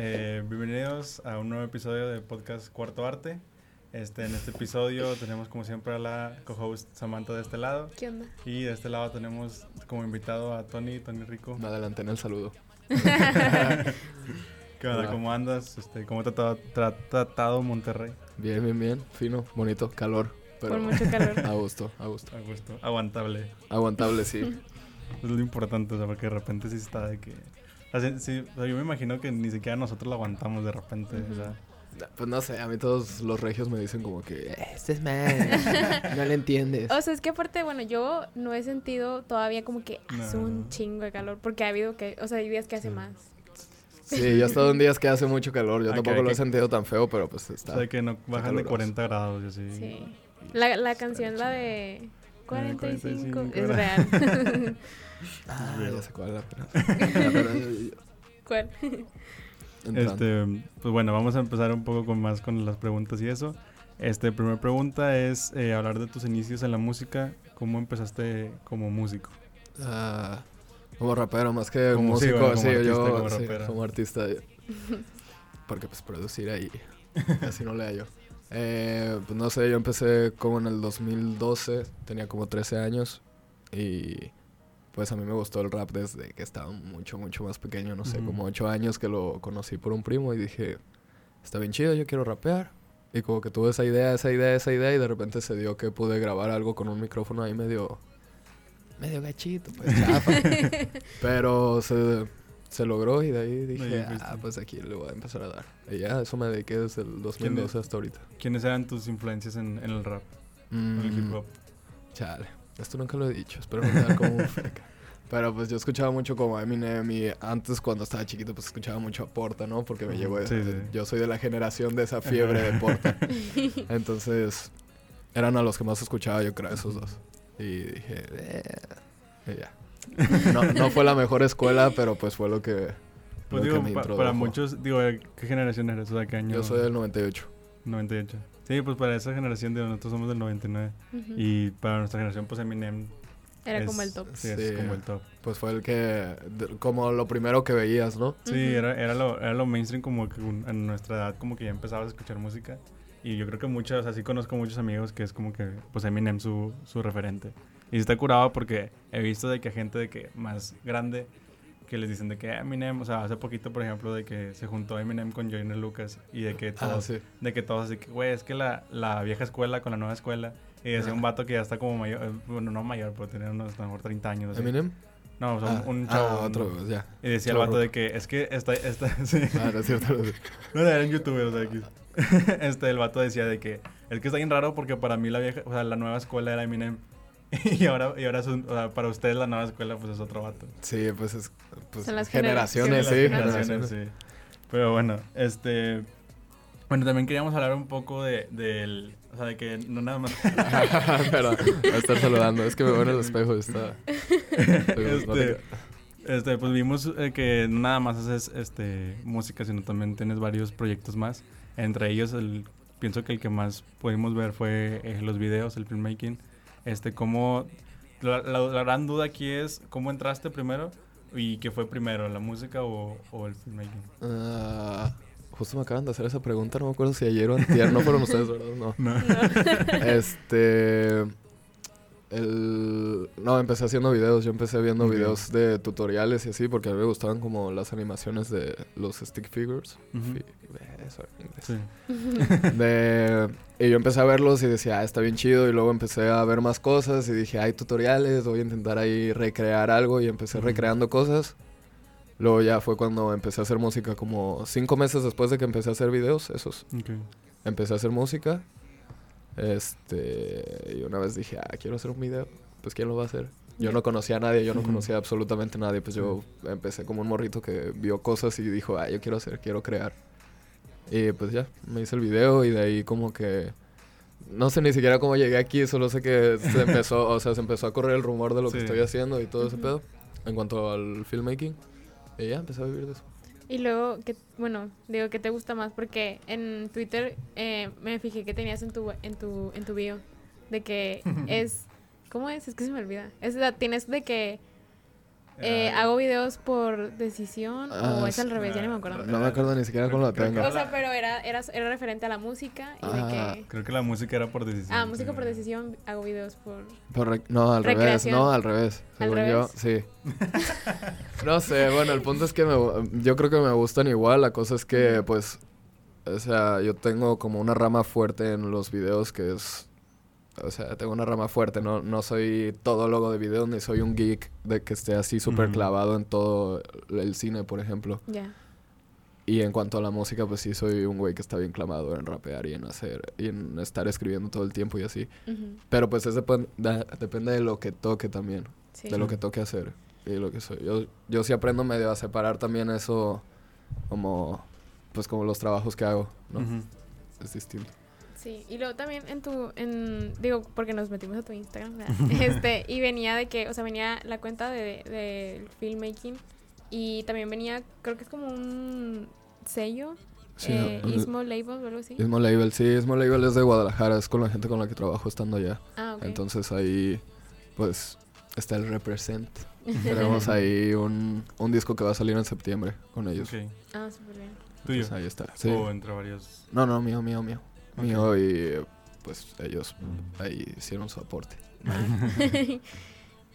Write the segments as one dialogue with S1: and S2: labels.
S1: Eh, bienvenidos a un nuevo episodio de podcast Cuarto Arte. Este, en este episodio tenemos como siempre a la co-host Samantha de este lado.
S2: ¿Qué onda?
S1: Y de este lado tenemos como invitado a Tony, Tony Rico.
S3: Me adelanté en el saludo.
S1: ¿Qué onda?
S3: Hola.
S1: ¿Cómo andas? Este, ¿Cómo te ha tratado, tra- tratado Monterrey?
S3: Bien, bien, bien. Fino, bonito, calor. Pero
S2: Por mucho calor.
S3: a gusto, a gusto.
S1: A gusto. Aguantable.
S3: Aguantable, sí.
S1: Es lo importante, o sea, porque de repente sí está de que... o sea, sí, o sea, yo me imagino que ni siquiera nosotros lo aguantamos de repente, o sea...
S3: Pues no sé, a mí todos los regios me dicen como que, "Eh, este es mal, no le entiendes.
S2: O sea, es que aparte, bueno, yo no he sentido todavía como que hace
S1: No.
S2: un chingo de calor, porque ha habido que, o sea, hay días que hace
S1: Sí.
S2: más.
S3: Sí, yo he estado en días que hace mucho calor. Yo
S1: Ah,
S3: tampoco
S1: que-
S3: lo he sentido tan feo, pero pues
S1: O
S3: está.
S1: sea, que no bajan de
S3: caluroso.
S1: 40 grados y así.
S2: Sí. La, la canción, la de 45,
S1: 45
S2: es real.
S3: Ah, ya sé cuál pena.
S2: ¿Cuál?
S3: Entrando.
S1: Este, pues bueno, vamos a empezar un poco con más con las preguntas y eso. Este, primera pregunta es eh, hablar de tus inicios en la música. ¿Cómo empezaste como músico?
S3: Ah, como rapero, más que
S1: Como- sí,
S3: músico,
S1: bueno,
S3: sí,
S1: como artista,
S3: yo
S1: como
S3: sí,
S1: rapero.
S3: como artista. Porque pues producir ahí, así no le yo. Eh, pues no sé, yo empecé como en el 2012, tenía como 13 años y pues a mí me gustó el rap desde que estaba mucho, mucho más pequeño, no sé, como 8 años que lo conocí por un primo y dije, está bien chido, yo quiero rapear. Y como que tuve esa idea, esa idea, esa idea y de repente se dio que pude grabar algo con un micrófono ahí medio, medio gachito, pues chafa. Pero se, se logró y de ahí dije, ah, pues aquí le voy a empezar a dar. Y ya, eso me dediqué desde el 2012 hasta ahorita.
S1: ¿Quiénes eran tus influencias en, en el rap, en el hip
S3: Mm,
S1: hop?
S3: Chale, esto nunca lo he dicho, espero no quedar como un freca. Pero pues yo escuchaba mucho como Eminem y antes cuando estaba chiquito pues escuchaba mucho a Porta, ¿no? Porque me llevo,
S1: sí, sí.
S3: yo soy de la generación de esa fiebre de Porta. Entonces eran a los que más escuchaba yo creo esos dos. Y dije, eh, y ya. No, no fue la mejor escuela, pero pues fue lo que,
S1: Pues
S3: lo que
S1: digo,
S3: me
S1: pa- para muchos, digo, ¿qué generación eres? O sea, ¿qué año?
S3: Yo soy del 98.
S1: 98. Sí, pues para esa generación, digo, nosotros somos del 99.
S2: Ujú.
S1: Y para nuestra generación, pues Eminem
S2: Era
S1: es-
S2: como el top.
S1: Sí, es
S3: Sí.
S1: como el top.
S3: Pues fue el que, de- como lo primero que veías, ¿no?
S1: Sí,
S2: Ujú.
S1: era, era, lo, era lo mainstream como que un- en nuestra edad como que ya empezabas a escuchar música. Y yo creo que muchos, así conozco muchos amigos que es como que pues Eminem su, su referente. Y está curado porque he visto de que gente de que más grande que les dicen de que Eminem, o sea, hace poquito por ejemplo de que se juntó Eminem con Joyner Lucas y de que
S3: Ah,
S1: todos,
S3: sí.
S1: de que todos así que, güey, es que la, la vieja escuela con la nueva escuela y decía
S3: Ah.
S1: un vato que ya está como mayor, eh, bueno, no mayor, pero tenía unos a lo mejor 30 años. así.
S3: ¿Eminem?
S1: No, o sea,
S3: ah,
S1: un,
S3: ah,
S1: chavo.
S3: otro,
S1: un-
S3: ya.
S1: y decía el vato de que es que esta, esta, sí.
S3: Ah, no es cierto. no.
S1: No, era en YouTube, o sea, aquí. Este, el vato decía de que es que está bien raro porque para mí la vieja, o sea, la nueva escuela era Eminem. Y ahora, y ahora es un- o sea, para ustedes la nueva escuela pues es otro vato.
S3: Sí, pues es pues,
S2: Son las
S3: generaciones,
S2: generaciones,
S3: sí,
S2: las
S1: generaciones,
S3: generaciones.
S1: sí. Pero bueno, este bueno, también queríamos hablar un poco de del o sea, de que no nada más
S3: Pero voy a estar saludando, es que me veo en el espejo y está.
S1: este, este, pues vimos eh, que no nada más haces este música, sino también tienes varios proyectos más. Entre ellos, el, pienso que el que más pudimos ver fue eh, los videos, el filmmaking. Este, cómo la, la- la gran duda aquí es cómo entraste primero y qué fue primero, la música o, o el filmmaking.
S3: Ah, justo me acaban de hacer esa pregunta, no me acuerdo si ayer o antier, no fueron ustedes, ¿verdad? No.
S1: No.
S3: Este. El... No, empecé haciendo videos. Yo empecé viendo videos de tutoriales y así, porque a mí me gustaban como las animaciones de los stick figures. Fi- Eso, en inglés.
S1: Sí.
S3: De... Y yo empecé a verlos y decía, ah, está bien chido. Y luego empecé a ver más cosas y dije, hay tutoriales, voy a intentar ahí recrear algo. Y empecé
S1: Ujú.
S3: recreando cosas. Luego ya fue cuando empecé a hacer música, como cinco meses después de que empecé a hacer videos, esos.
S1: Ok.
S3: Empecé a hacer música. Este. Y una vez dije, ah, quiero hacer un video. Pues ¿quién lo va a hacer? Yo no conocía a nadie, yo no conocía absolutamente a nadie. Pues yo empecé como un morrito que vio cosas y dijo, ah, yo quiero hacer, quiero crear. Y pues ya, me hice el video y de ahí como que... No sé ni siquiera cómo llegué aquí, solo sé que se empezó, o sea, se empezó a correr el rumor de lo que
S1: Sí.
S3: estoy haciendo y todo ese pedo. En cuanto al filmmaking. Y ya, empecé a vivir de eso.
S2: Y luego, que, bueno, digo, ¿qué te gusta más? Porque en Twitter eh, me fijé que tenías en tu, en tu, en tu bio de que es, ¿cómo es? Es que se me olvida. Es, la- tienes de que Eh, ¿Hago videos por decisión o
S3: Ah,
S2: es al revés? Ya ni me acuerdo.
S3: No me acuerdo ni siquiera cómo lo tengo.
S2: O sea, pero era, era, era referente a la música y
S3: Ah,
S2: de que...
S1: Creo que la música era por decisión.
S2: Ah, música
S1: sí.
S2: por decisión, hago videos por...
S3: Por re- no, al revés, no, al revés.
S2: ¿Al
S3: Según
S2: revés?
S3: yo, sí. no sé, bueno, el punto es que me, yo creo que me gustan igual. La cosa es que, pues, o sea, yo tengo como una rama fuerte en los videos que es. O sea, tengo una rama fuerte, no, no soy todólogo de videos ni soy un geek de que esté así súper clavado en todo el cine, por ejemplo.
S2: Ya.
S3: Y en cuanto a la música, pues sí soy un güey que está bien clavado en rapear y en hacer, y en estar escribiendo todo el tiempo y así.
S2: Ujú,
S3: Pero pues eso depende de lo que toque también,
S2: Sí.
S3: de lo que toque hacer y lo que soy. Yo, yo sí aprendo medio a separar también eso como, pues como los trabajos que hago, ¿no? Es distinto.
S2: Sí, y luego también en tu, en, digo, porque nos metimos a tu Instagram, este, y venía de que, o sea, venía la cuenta de, de filmmaking y también venía, creo que es como un sello,
S3: Sí,
S2: eh, Ismo Label o algo así.
S3: Ismo Label, sí, Ismo Label es de Guadalajara, es con la gente con la que trabajo estando allá.
S2: Ah, ok.
S3: Entonces ahí, pues, está el represent. Tenemos ahí un, un disco que va a salir en septiembre con ellos.
S1: Ok.
S2: ah, súper bien.
S1: Tuyo.
S3: Pues ahí está. Sí.
S1: O entre varios.
S3: No, no, mío, mío, mío. Mío y pues ellos ahí hicieron su aporte.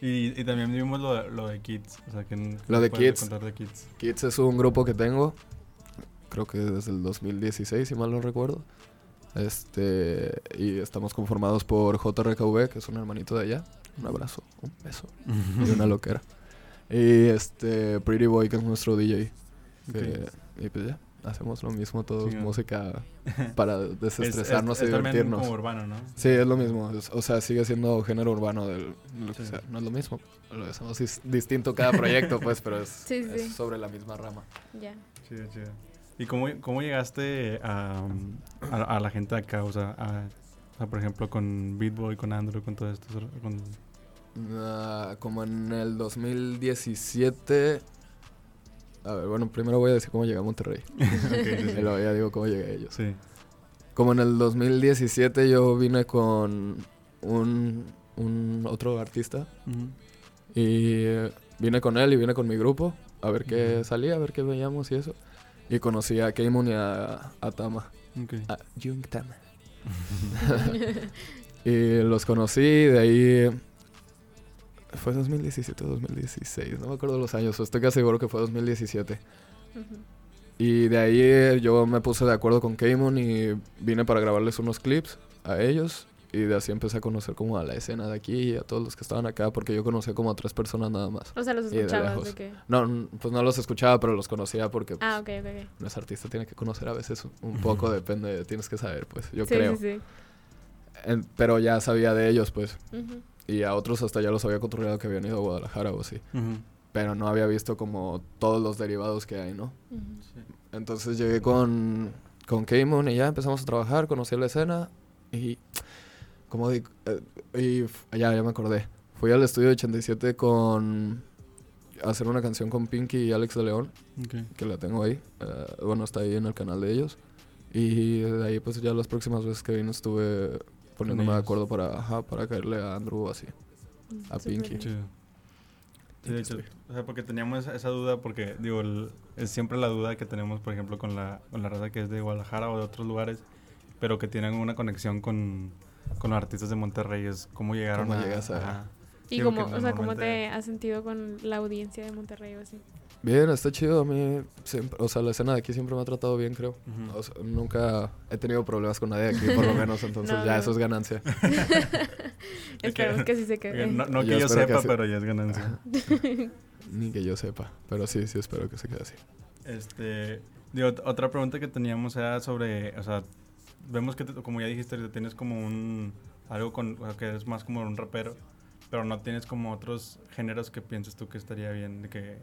S1: Y, y también vimos lo, de- lo de Kids. O sea, que
S3: Lo de Kids.
S1: contar de Kids.
S3: Kids es un grupo que tengo, creo que desde el 2016, si mal no recuerdo. Este, y estamos conformados por JRKV, que es un hermanito de allá. Un abrazo, un beso y una loquera. Y este, Pretty Boy, que es nuestro DJ. que- y pues ya, hacemos lo mismo todos,
S1: Chingón.
S3: música para
S1: Es-
S3: desestresarnos
S1: es, es
S3: y
S1: también
S3: divertirnos.
S1: como urbano, ¿no?
S3: Sí, es lo mismo. es- o sea, sigue siendo género urbano del lo que
S1: Sí.
S3: sea. No es lo mismo. Lo hacemos dis- distinto cada proyecto, pues, pero es,
S2: Sí, sí,
S3: es
S2: sí.
S3: sobre la misma rama.
S2: Ya.
S1: Chido, chido. ¿Y cómo, cómo llegaste a, a, a la gente acá? O sea, a, a, por ejemplo, con Beatboy, con Andrew, con todo esto. Con...
S3: Ah, como en el 2017. A ver, bueno, primero voy a decir cómo llegué a Monterrey.
S1: Ok, sí, sí.
S3: Y luego ya digo cómo llegué a ellos.
S1: Sí.
S3: Como en el 2017 yo vine con un, un otro artista.
S1: Ujú.
S3: Y eh, vine con él y vine con mi grupo a ver qué
S1: Ujú.
S3: salía, a ver qué veíamos y eso. Y conocí a Keimon y a, a Tama.
S1: Ok.
S3: A Jung Tama. y los conocí, de ahí... Fue 2017 o 2016, no me acuerdo los años, estoy casi seguro que fue 2017.
S2: Ujú.
S3: Y de ahí eh, yo me puse de acuerdo con Keimon y vine para grabarles unos clips a ellos. Y de así empecé a conocer como a la escena de aquí y a todos los que estaban acá, porque yo conocía como a tres personas nada más.
S2: O sea, los
S3: de
S2: escuchabas de, que...
S3: No, pues no los escuchaba, pero los conocía porque pues,
S2: Ah, ok, ok, ok.
S3: no es artista, tiene que conocer a veces un poco, depende, tienes que saber, pues, yo
S2: sí,
S3: creo.
S2: Sí, sí,
S3: En- pero ya sabía de ellos, pues,
S2: Ujú.
S3: Y a otros hasta ya los había controlado que habían ido a Guadalajara o así. Pero no había visto como todos los derivados que hay, ¿no?
S1: Sí.
S3: Entonces llegué con, con Keimon y ya empezamos a trabajar, conocí la escena y... Como di- eh, y ya, ya me acordé. Fui al estudio 87 con... a hacer una canción con Pinky y Alex de León,
S1: Ok.
S3: que la tengo ahí. eh, bueno, está ahí en el canal de ellos. Y de ahí pues ya las próximas veces que vine estuve poniéndome de acuerdo para, ajá, para caerle a Andrew o así. A
S2: Súper
S3: Pinky.
S1: Chido. Sí, de hecho, o sea, porque teníamos esa, esa duda, porque, digo, el- es siempre la duda que tenemos, por ejemplo, con la, con la raza que es de Guadalajara o de otros lugares, pero que tienen una conexión con, con los artistas de Monterrey, es cómo llegaron
S3: ¿Cómo
S1: a...
S3: llegas a-
S1: ajá.
S2: Y
S1: Sí,
S2: cómo, o sea, ¿cómo te has sentido con la audiencia de Monterrey o así?
S3: Bien, está chido. A mí, siempre, o sea, la escena de aquí siempre me ha tratado bien, creo.
S1: Ujú.
S3: O sea, nunca he tenido problemas con nadie de aquí, por lo menos, entonces
S2: No,
S3: ya
S2: no.
S3: eso es ganancia.
S2: Esperemos que sí se quede.
S1: No, no
S3: Yo
S1: que yo
S3: que
S1: sepa, pero ya es ganancia.
S3: Ni que yo sepa, pero sí, sí espero que se quede así.
S1: Este, digo, ot- otra pregunta que teníamos era sobre, o sea, vemos que, te- como ya dijiste, tienes como un, algo con, o sea, que es más como un rapero, pero no tienes como otros géneros que piensas tú que estaría bien de que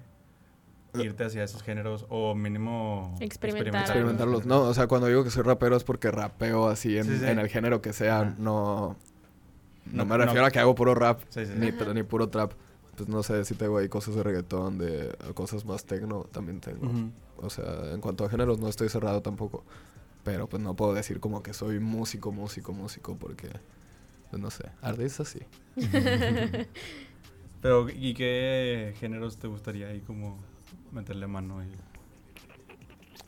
S1: irte hacia esos géneros o mínimo
S2: Experimentar.
S3: Experimentarlos. No, o sea, cuando digo que soy rapero es porque rapeo así en,
S1: Sí, sí.
S3: en el género que sea.
S1: Ajá.
S3: No, no,
S1: No-
S3: me refiero
S1: no.
S3: a que hago puro rap,
S1: Sí, sí, sí.
S3: ni,
S2: Ajá.
S3: ni puro trap. Pues no sé si tengo ahí cosas de reggaetón, de cosas más tecno, también tengo. O sea, en cuanto a géneros no estoy cerrado tampoco. Pero pues no puedo decir como que soy músico, músico, músico, porque, pues no sé, artista sí.
S1: Pero, ¿y qué géneros te gustaría ahí como meterle mano? Y...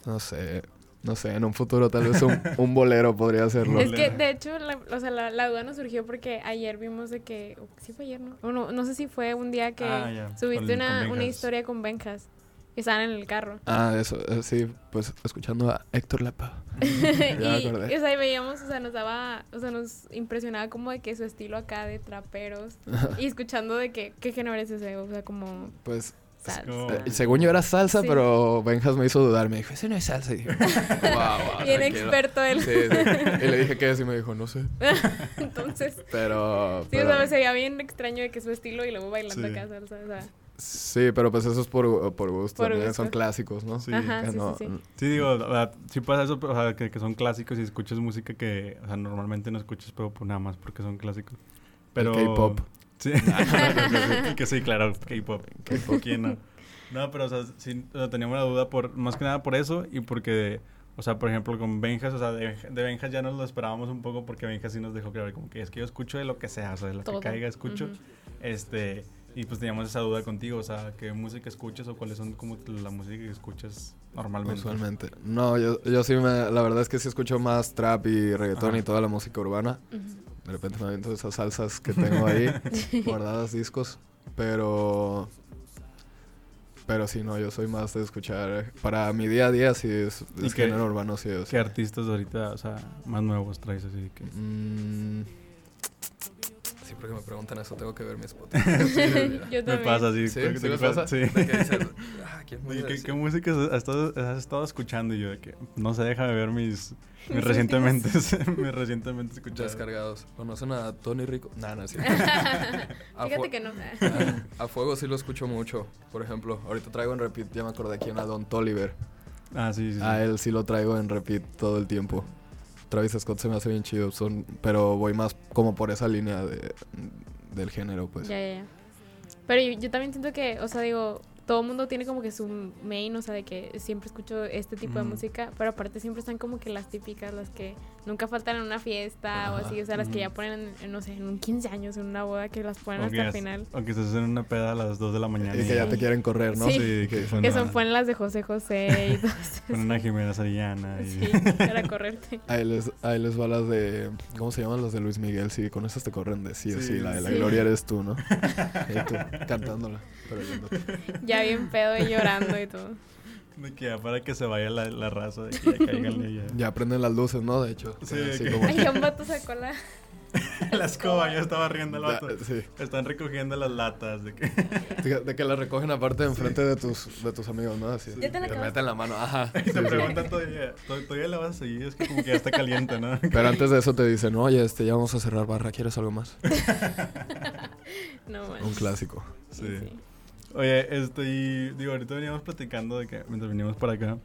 S3: No sé, no sé, en un futuro tal vez un, un bolero podría hacerlo.
S2: Es que, de hecho, la, o sea, la, la duda nos surgió porque ayer vimos de que... Sí fue ayer, ¿no? No, no sé si fue un día que
S1: Ah,
S2: subiste
S1: con-
S2: una,
S1: con
S2: una historia con Benjas. Que estaban en el carro.
S3: Ah, eso, eh, sí, pues escuchando a Héctor Lapa. Ya
S2: y,
S3: acordé.
S2: o sea, y veíamos, o sea, nos daba, o sea, nos impresionaba como de que su estilo acá de traperos. y escuchando de que, ¿qué género es ese? O sea, como
S3: Pues
S2: salsa.
S3: eh, según yo era salsa,
S2: Sí.
S3: pero Benjas me hizo dudar. Me dijo, ese no es salsa. Y dije, wow, wow,
S2: Bien
S3: tranquilo".
S2: experto él.
S3: Sí, sí. Y le dije, ¿qué es? Y me dijo, no sé.
S2: Entonces,
S3: Pero.
S2: sí,
S3: pero-
S2: o sea, se veía bien extraño de que su estilo y luego bailando
S1: Sí.
S2: acá salsa, o sea.
S3: Sí, pero pues eso es por, por gusto.
S2: Por gusto.
S3: Son clásicos, ¿no?
S1: Sí.
S2: Ajá, sí,
S3: no-
S2: sí, sí.
S1: Sí, digo, la verdad, sí pasa eso, pero, o sea, que, que son clásicos y escuchas música que, o sea, normalmente no escuchas, pero pues nada más porque son clásicos. Pero...
S3: K-pop.
S1: Sí. que sí, claro, K-pop.
S3: K-pop.
S1: ¿Quién no? No, pero, o sea, sí, o sea, teníamos la duda por, más que nada por eso y porque, o sea, por ejemplo, con Benjas, o sea, de, de Benjas ya nos lo esperábamos un poco porque Benjas sí nos dejó claro, como que es que yo escucho de lo que sea, o sea, de lo
S2: Todo.
S1: que caiga escucho.
S2: Ujú.
S1: Este, y pues teníamos esa duda contigo, o sea, ¿qué música escuchas o cuáles son como la música que escuchas normalmente?
S3: Usualmente. No, yo, yo sí me... La verdad es que sí escucho más trap y reggaetón
S1: Ajá.
S3: y toda la música urbana.
S2: Ujú.
S3: De repente me aviento esas salsas que tengo ahí, guardadas discos. Pero... Pero sí, no, yo soy más de escuchar... Para mi día a día sí es,
S1: ¿Y
S3: es
S1: qué-
S3: género urbano, sí es.
S1: ¿Qué artistas ahorita, o sea, más nuevos traes así que...
S3: Mm, siempre que me preguntan eso tengo que ver mi Spotify.
S2: Yo
S1: Me
S2: también.
S1: pasa así.
S3: ¿Sí? ¿Sí les
S1: pasa-? Sí.
S3: De que dices, ah, ¿quién voy
S1: Oye,
S3: a
S1: ¿qué, qué música has estado, has estado escuchando? Y yo de que, no sé, déjame ver mis, mis recientemente, mis recientemente escuchados.
S3: Descargados. ¿Conocen a Tony Rico? No, no es cierto. A
S2: Fíjate que no.
S3: A, a fuego sí lo escucho mucho. Por ejemplo, ahorita traigo en repeat, ya me acordé quién, a Don Toliver.
S1: Ah, sí, sí. sí.
S3: A él sí lo traigo en repeat todo el tiempo. Travis Scott se me hace bien chido, son, pero voy más como por esa línea de, del género, pues.
S2: Ya, ya, ya. Pero yo, yo también siento que, o sea, digo, todo el mundo tiene como que su main, o sea, de que siempre escucho este tipo de música, pero aparte siempre están como que las típicas, las que nunca faltan en una fiesta o así, o sea, las que ya ponen, en, en, no sé, en un 15 años, en una boda, que las ponen
S1: O
S2: hasta el final.
S1: O que estás en una peda a las 2 de la mañana.
S3: Y que ya te quieren correr, ¿no?
S2: Sí.
S1: Sí, que
S3: dicen,
S2: Que
S3: "Ah".
S2: son ponen las de José José y todo eso.
S1: Con una Jimena Sarillana. Y...
S2: Sí, para correrte.
S3: Ahí les, ahí les va las de. ¿Cómo se llaman las de Luis Miguel? Sí, con esas te corren de sí o
S1: Sí,
S3: sí. La de la
S2: sí.
S3: gloria eres tú, ¿no? Y tú cantándola. Pero yéndote.
S2: Ya bien pedo y llorando y todo.
S1: De que ya para que se vaya la, la raza, de que ya caigan ella.
S3: Ya prenden las luces, ¿no? De hecho.
S1: Sí,
S3: así
S1: que-
S3: como-
S2: Ay, un vato sacó la...
S1: la escoba, ya estaba riendo el vato.
S3: sí.
S1: Están recogiendo las latas. De que...
S3: De, de que la recogen aparte enfrente de tus, de tus amigos, ¿no? Así.
S2: Te acabaste.
S3: meten la mano, ajá.
S1: Y
S3: sí,
S1: te
S3: sí.
S1: preguntan todavía, "¿Tod- ¿todavía la vas a seguir? Es que como que ya está caliente, ¿no?
S3: Pero antes de eso te dicen, oye, este, ya vamos a cerrar barra, ¿quieres algo más?
S2: No,
S3: Un
S2: manches.
S3: clásico.
S1: Sí. Oye, este, y digo, ahorita veníamos platicando de que, mientras veníamos para acá,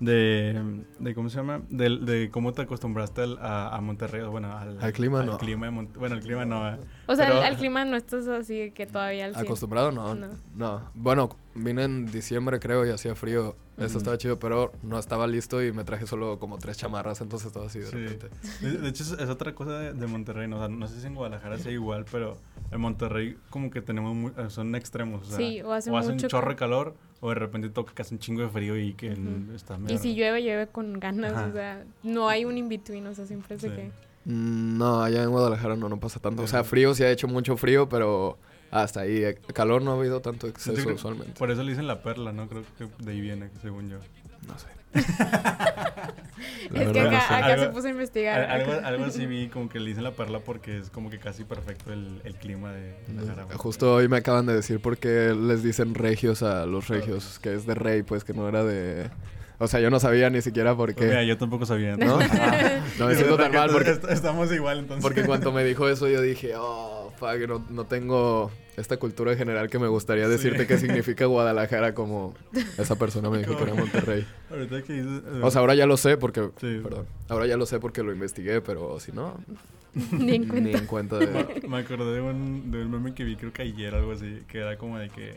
S1: de, de ¿cómo se llama? De, de cómo te acostumbraste al- a, a Monterrey, bueno, al,
S3: Al clima, no.
S1: clima de Mont- bueno, el clima no. eh.
S2: O sea,
S1: Pero-
S2: al, al clima no estás así que todavía al 100.
S3: ¿Acostumbrado? No,
S2: No.
S3: no. Bueno, vine en diciembre, creo, y hacía frío. Eso
S1: Ujú.
S3: estaba chido, pero no estaba listo y me traje solo como tres chamarras, entonces estaba así de
S1: Sí.
S3: repente.
S1: De, de hecho, es, es otra cosa de, de Monterrey, ¿no? O sea, no sé si en Guadalajara sea igual, pero en Monterrey como que tenemos, muy- eh, son extremos, o sea,
S2: Sí, o hace
S1: un
S2: mucho
S1: chorro de
S2: ca-
S1: calor, o de repente toca que hace un chingo de frío y que está
S2: Y
S1: medio-
S2: si llueve, llueve con ganas,
S1: Ajá.
S2: o sea, no hay un in-between, o sea, siempre
S1: Sí.
S2: que...
S3: No, allá en Guadalajara no, no pasa tanto. O sea, frío sí ha hecho mucho frío, pero hasta ahí. eh, Calor no ha habido tanto exceso
S1: creo-
S3: usualmente.
S1: Por eso le dicen la perla, ¿no? Creo que de ahí viene, según yo.
S3: No sé.
S2: Es que acá, acá
S1: Algo-
S2: se puso a investigar.
S1: Al- Algo, así vi como que le dicen la perla porque es como que casi perfecto el, el clima de Guadalajara.
S3: Justo hoy me acaban de decir por qué les dicen regios a los regios, que es de rey, pues que no era de... O sea, yo no sabía ni siquiera por
S1: Pues mira,
S3: qué.
S1: yo tampoco sabía.
S3: ¿No? Ah, no me siento tan mal porque,
S1: Est- Estamos igual entonces.
S3: porque en cuanto me dijo eso yo dije, oh, fuck, no, no tengo esta cultura general que me gustaría decirte
S1: Sí.
S3: qué significa Guadalajara como esa persona me dijo que era Monterrey.
S1: Ahorita que dices... eh,
S3: O sea, ahora ya lo sé porque...
S1: Sí.
S3: Perdón. Ahora ya lo sé porque lo investigué, pero si no,
S2: Ni en
S3: ni
S2: cuenta.
S3: en cuenta de...
S1: me- acordé de un, de un meme que vi, creo que ayer, algo así, que era como de que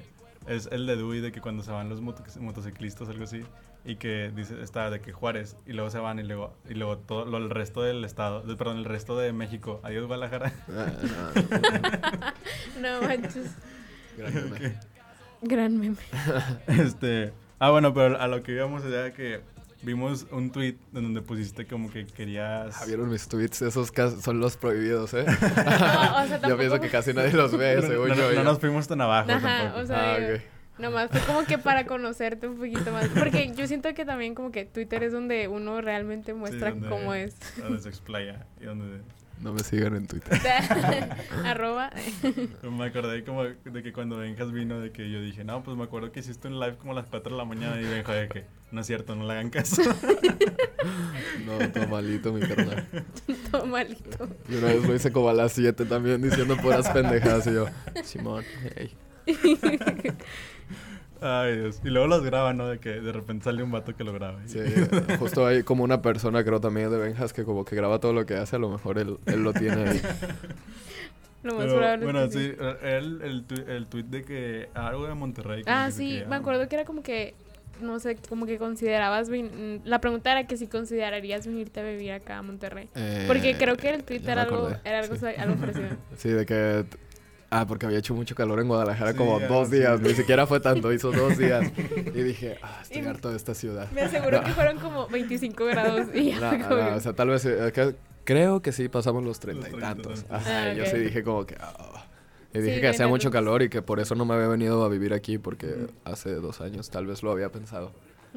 S1: es el de Dewey, de que cuando se van los moto- motociclistas, algo así, y que dice, está de que Juárez, y luego se van, y luego, y luego todo lo, el resto del estado, de- perdón, el resto de México, adiós Guadalajara.
S3: Ah, no,
S2: manches.
S3: Gran meme.
S2: Gran meme.
S1: Este. Ah, bueno, pero a lo que íbamos era que vimos un tweet en donde pusiste como que querías.
S3: Ah, ¿Vieron mis tweets? Esos son los prohibidos, ¿eh?
S2: No, o sea,
S3: yo pienso que casi nadie los ve,
S1: no,
S3: según
S1: no-
S3: yo.
S1: no
S3: ya.
S1: nos fuimos tan abajo
S2: Ajá,
S1: tampoco.
S2: o sea,
S3: Ah,
S2: digo,
S3: ok.
S2: Nomás fue como que para conocerte un poquito más. Porque yo siento que también como que Twitter es donde uno realmente muestra
S1: donde-
S2: cómo es.
S1: Donde se explaya y donde...
S3: No me sigan en Twitter.
S2: Arroba.
S1: Me acordé como de que cuando Benjas vino, de que yo dije, no, pues me acuerdo que hiciste un live como a las 4 de la mañana y Benja de que, no es cierto, no le hagan caso.
S3: No, todo malito, mi carnal.
S2: Todo malito.
S3: Y una vez lo hice como a las 7 también diciendo puras pendejadas. Y yo, Simón, hey.
S1: Ay, Dios. Y luego los graban, ¿no? De que de repente sale un vato que lo graba.
S3: Sí, justo hay como una persona, creo también de Benjas, que como que graba todo lo que hace. A lo mejor él, él lo tiene ahí.
S2: Lo más
S1: Pero,
S2: probable
S1: bueno, sí, el, el, tu- el tweet de que algo de Monterrey.
S2: Ah, sí,
S1: que,
S2: me
S1: ah,
S2: acuerdo que era como que, no sé, como que considerabas, vin- la pregunta era que si considerarías venirte a vivir acá a Monterrey.
S3: Eh,
S2: Porque creo que el tweet era algo, era algo,
S3: sí.
S2: algo parecido.
S3: Sí, de que... Ah, porque había hecho mucho calor en Guadalajara
S1: Sí,
S3: como
S1: ah,
S3: dos
S1: sí.
S3: días. Ni siquiera fue tanto, hizo dos días. Y dije, ah, estoy
S2: Y-
S3: harto de esta ciudad.
S2: Me aseguro
S3: No.
S2: que fueron como 25 grados y ya
S3: No, no, o sea, tal vez... eh, que- creo que sí pasamos los treinta y tantos. Ajá,
S2: Ah,
S3: y yo sí dije como que... ah. Y
S2: Sí,
S3: dije que hacía mucho calor y que por eso no me había venido a vivir aquí porque hace dos años tal vez lo había pensado.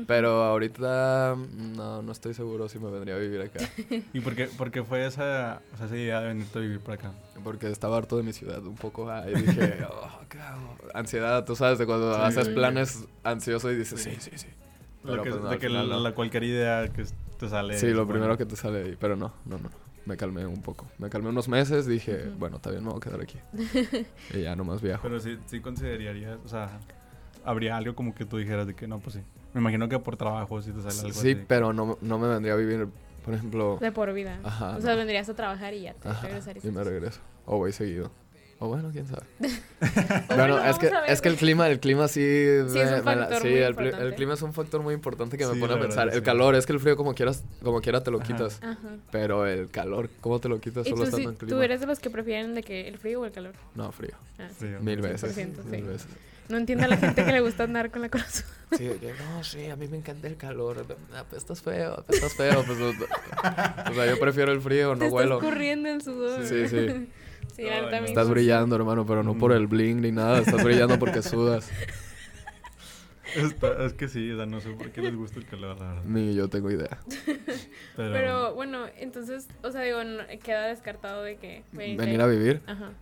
S3: Pero ahorita no, no estoy seguro si me vendría a vivir acá.
S1: ¿Y por qué, por qué fue esa, o sea, esa idea de venirte a vivir por acá?
S3: Porque estaba harto de mi ciudad un poco. ah, y dije, oh, ¿qué hago? Ansiedad, tú sabes, de cuando
S1: Sí.
S3: haces planes ansioso y dices, sí, sí, sí.
S1: Lo
S3: Pero
S1: que,
S3: pues no,
S1: de que la, la cualquier idea que te sale.
S3: Sí, lo
S1: buena.
S3: primero que te sale ahí. Pero no, no, no. Me calmé un poco. Me calmé unos meses, dije,
S2: Ujú.
S3: bueno, está bien, me voy a quedar aquí. y ya nomás viajo.
S1: Pero sí, sí considerarías, o sea, habría algo como que tú dijeras de que no, pues sí. Me imagino que por trabajo sí te sale algo
S3: Sí,
S1: así.
S3: pero no, no me vendría a vivir, por ejemplo,
S2: De por vida.
S3: Ajá,
S2: o sea,
S3: no.
S2: vendrías a trabajar y ya te
S3: Ajá,
S2: regresarías.
S3: y me regreso. O voy seguido. O bueno, quién sabe. Bueno,
S2: bueno,
S3: es que, es que el clima, el clima sí...
S2: es
S3: me-
S2: un
S3: me la-
S2: factor
S3: sí,
S2: muy
S3: el, clima es un factor muy importante que me pone a pensar. El
S1: sí.
S3: calor, es que el frío como quieras, como quiera te lo
S1: Ajá.
S3: quitas.
S2: Ajá.
S3: Pero el calor, ¿cómo te lo quitas
S2: ¿Y
S3: solo
S2: tú,
S3: estando en
S2: tú eres de los que prefieren de que el frío o el calor?
S3: No, frío.
S2: Ah.
S1: Frío.
S3: Mil veces.
S2: 100%,
S3: Mil
S2: sí.
S3: veces.
S2: No entiendo a la gente que le gusta andar con la corazón.
S3: Sí, que, no, sí, a mí me encanta el calor. Apestas feo, apestas feo. Pues, o, o sea, yo prefiero el frío,
S2: Te
S3: no huelo.
S2: estás corriendo el sudor.
S3: Sí, sí.
S2: Sí,
S1: Ay, no.
S3: Estás brillando, hermano, pero no por
S1: Mm.
S3: el bling ni nada. Estás brillando porque sudas.
S1: Está- es que sí, o sea, no sé por qué les gusta el calor, la verdad.
S3: Ni yo tengo idea.
S1: Pero,
S2: Pero bueno, entonces, o sea, digo, no- queda descartado de que venirte-
S3: Venir a vivir.
S2: Ajá.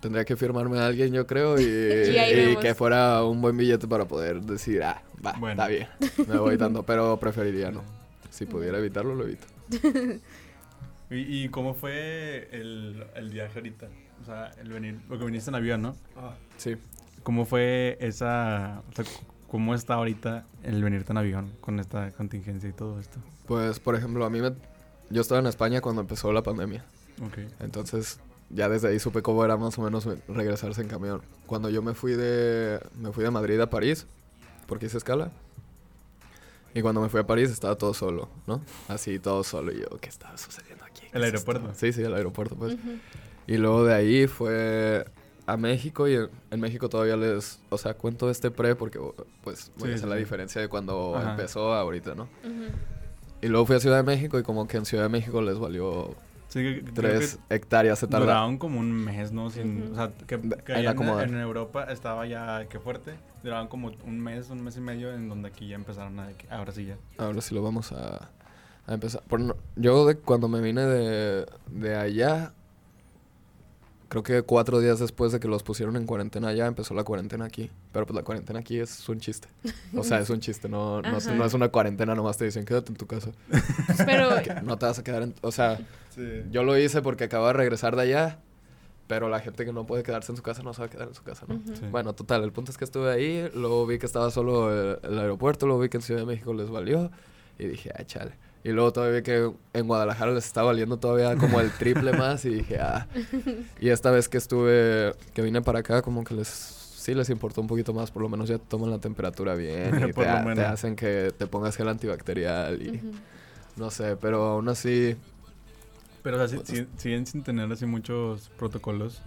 S3: Tendría que firmarme a alguien, yo creo, y,
S2: Y
S3: y que fuera un buen billete para poder decir, ah, va,
S1: Bueno.
S3: está bien, me voy dando, pero preferiría no. Si pudiera evitarlo, lo evito.
S1: ¿Y, y cómo fue el, el viaje ahorita? O sea, el venir, porque viniste en avión, ¿no?
S3: Sí.
S1: ¿Cómo fue esa, o sea, cómo está ahorita el venirte en avión con esta contingencia y todo esto?
S3: Pues, por ejemplo, a mí me... Yo estaba en España cuando empezó la pandemia.
S1: Ok.
S3: Entonces, ya desde ahí supe cómo era más o menos regresarse en camión. Cuando yo me fui de... Me fui de Madrid a París, porque hice escala. Y cuando me fui a París estaba todo solo, ¿no? Así, todo solo. Y yo, ¿qué estaba sucediendo aquí? ¿Qué
S1: ¿El aeropuerto?
S3: Sí, sí, el aeropuerto, pues.
S2: Ujú.
S3: Y luego de ahí fue a México y en, en México todavía les, o sea, cuento este pre porque pues voy
S1: Sí,
S3: a hacer
S1: sí,
S3: la diferencia de cuando
S1: Ajá.
S3: empezó a ahorita, ¿no?
S2: Ujú.
S3: Y luego fui a Ciudad de México y como que en Ciudad de México les valió
S1: Sí, que- creo
S3: tres hectáreas se tardaron.
S1: duraron como un mes, ¿no? Sin. O sea, que, que
S3: En
S1: allá en, en Europa estaba ya, que fuerte. Duraban como un mes, un mes y medio, en donde aquí ya empezaron a... Ahora sí ya.
S3: Ahora sí lo vamos a, a empezar. Por no- yo de cuando me vine de, de allá, creo que cuatro días después de que los pusieron en cuarentena allá, empezó la cuarentena aquí. Pero pues la cuarentena aquí es un chiste. O sea, es un chiste, no, no, no es una cuarentena, nomás te dicen quédate en tu casa.
S2: Pero,
S3: Que no te vas a quedar en... O sea,
S1: Sí.
S3: yo lo hice porque acabo de regresar de allá, pero la gente que no puede quedarse en su casa no se va a quedar en su casa, ¿no?
S2: Ujú.
S1: Sí.
S3: Bueno, total, el punto es que estuve ahí, luego vi que estaba solo el, el aeropuerto, luego vi que en Ciudad de México les valió y dije, ah, chale. Y luego todavía vi que en Guadalajara les estaba valiendo todavía como el triple más y dije, ah. Y esta vez que estuve, que vine para acá, como que les, sí les importó un poquito más, por lo menos ya te toman la temperatura bien y
S1: Por
S3: te, ha- hacen que te pongas gel antibacterial y no sé, pero aún así,
S1: Pero o sea,
S3: Pues-
S1: siguen sin tener así muchos protocolos.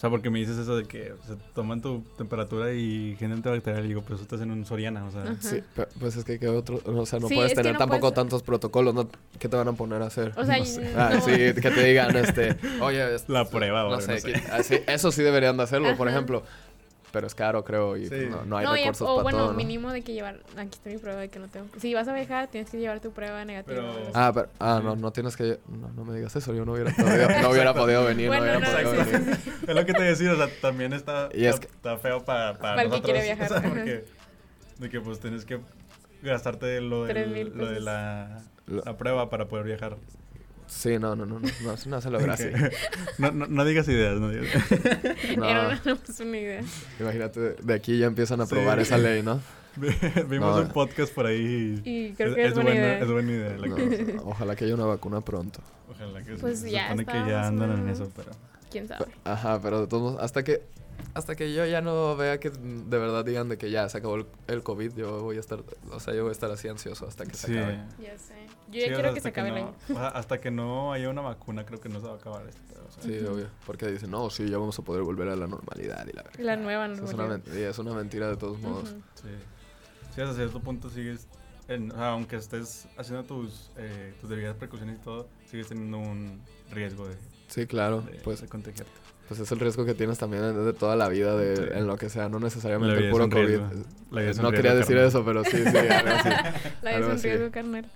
S1: O sea, porque me dices eso de que se toman tu temperatura y gen antibacterial. Y digo, pues tú estás en un Soriana, o sea.
S2: Ajá.
S3: Sí, pues es que ¿qué otro, o sea, no
S2: Sí,
S3: puedes tener
S2: no
S3: tampoco
S2: puedes-
S3: tantos protocolos, ¿no? ¿Qué te van a poner a hacer?
S2: O sea,
S1: No sé.
S3: Ah, sí, que te digan, este, oye, es-
S1: La prueba,
S3: no
S1: o
S3: sé,
S1: no sé.
S3: que- ah, sí, eso sí deberían de hacerlo, por ejemplo, pero es caro, creo, y
S1: Sí.
S3: pues, no, no hay
S2: No,
S3: recursos
S2: o
S3: para
S2: bueno,
S3: todo,
S2: mínimo de que llevar. Aquí está mi prueba de que no tengo. Si vas a viajar, tienes que llevar tu prueba negativa.
S1: Pero-
S3: Ah, pero, ah,
S1: Sí.
S3: no, no tienes que, no, no me digas eso, yo no hubiera podido, no hubiera podido venir,
S2: Bueno,
S3: no hubiera
S2: no,
S3: podido
S2: sí,
S3: venir.
S1: Es lo que te decía, o sea, también está,
S3: Y es
S1: está,
S3: que-
S1: está feo para, para,
S2: Para el que
S1: nosotros.
S2: quiere viajar.
S1: O sea, porque, de que pues tienes que gastarte lo, del, lo de la, la prueba para poder viajar.
S3: Sí, no, no, no, no, no, no se logra así.
S1: No, no, no digas ideas, no digas.
S3: No,
S2: Era una, una idea.
S3: imagínate, de aquí ya empiezan a
S1: Sí.
S3: probar esa ley, ¿no?
S1: Vimos
S3: No.
S1: un podcast por ahí y
S2: Y creo que es, buena
S1: buena,
S2: idea.
S1: es buena idea. la
S3: No, ojalá que haya una vacuna pronto.
S1: ojalá que sí.
S2: Pues
S1: se
S2: ya
S1: supone que ya andan en eso, pero...
S2: ¿Quién sabe?
S3: Ajá, pero de todos modos, hasta que hasta que yo ya no vea que de verdad digan de que ya se acabó el, el COVID, yo voy a estar, o sea, yo voy a estar así ansioso hasta que se
S1: Sí.
S3: acabe.
S2: Ya sé. Yo
S1: Sí,
S2: ya
S1: o sea,
S2: quiero que se acabe el
S1: no-
S2: año.
S1: o sea, hasta que no haya una vacuna, creo que no se va a acabar esto. o sea.
S3: Sí, obvio, porque dicen, "No, sí, ya vamos a poder volver a la normalidad" y la verdad.
S2: La nueva
S3: Es una,
S2: normalidad.
S3: es una mentira de todos modos.
S2: Ujú.
S1: Sí. Sí, hasta cierto punto sigues, en- o sea, aunque estés haciendo tus, eh, tus debidas precauciones y todo, sigues teniendo un riesgo de,
S3: Sí, claro,
S1: de,
S3: pues
S1: de contagiarte.
S3: Pues es el riesgo que tienes también de, de toda la vida de
S1: Sí.
S3: en lo que sea, no necesariamente
S1: vida
S3: el
S1: es
S3: puro
S1: un
S3: COVID.
S1: riesgo. La vida es un
S3: no
S1: riesgo,
S3: quería decir
S1: carnal.
S3: eso, pero sí, sí, algo así.
S2: La
S3: Algo
S2: de
S3: así.
S2: riesgo carnal.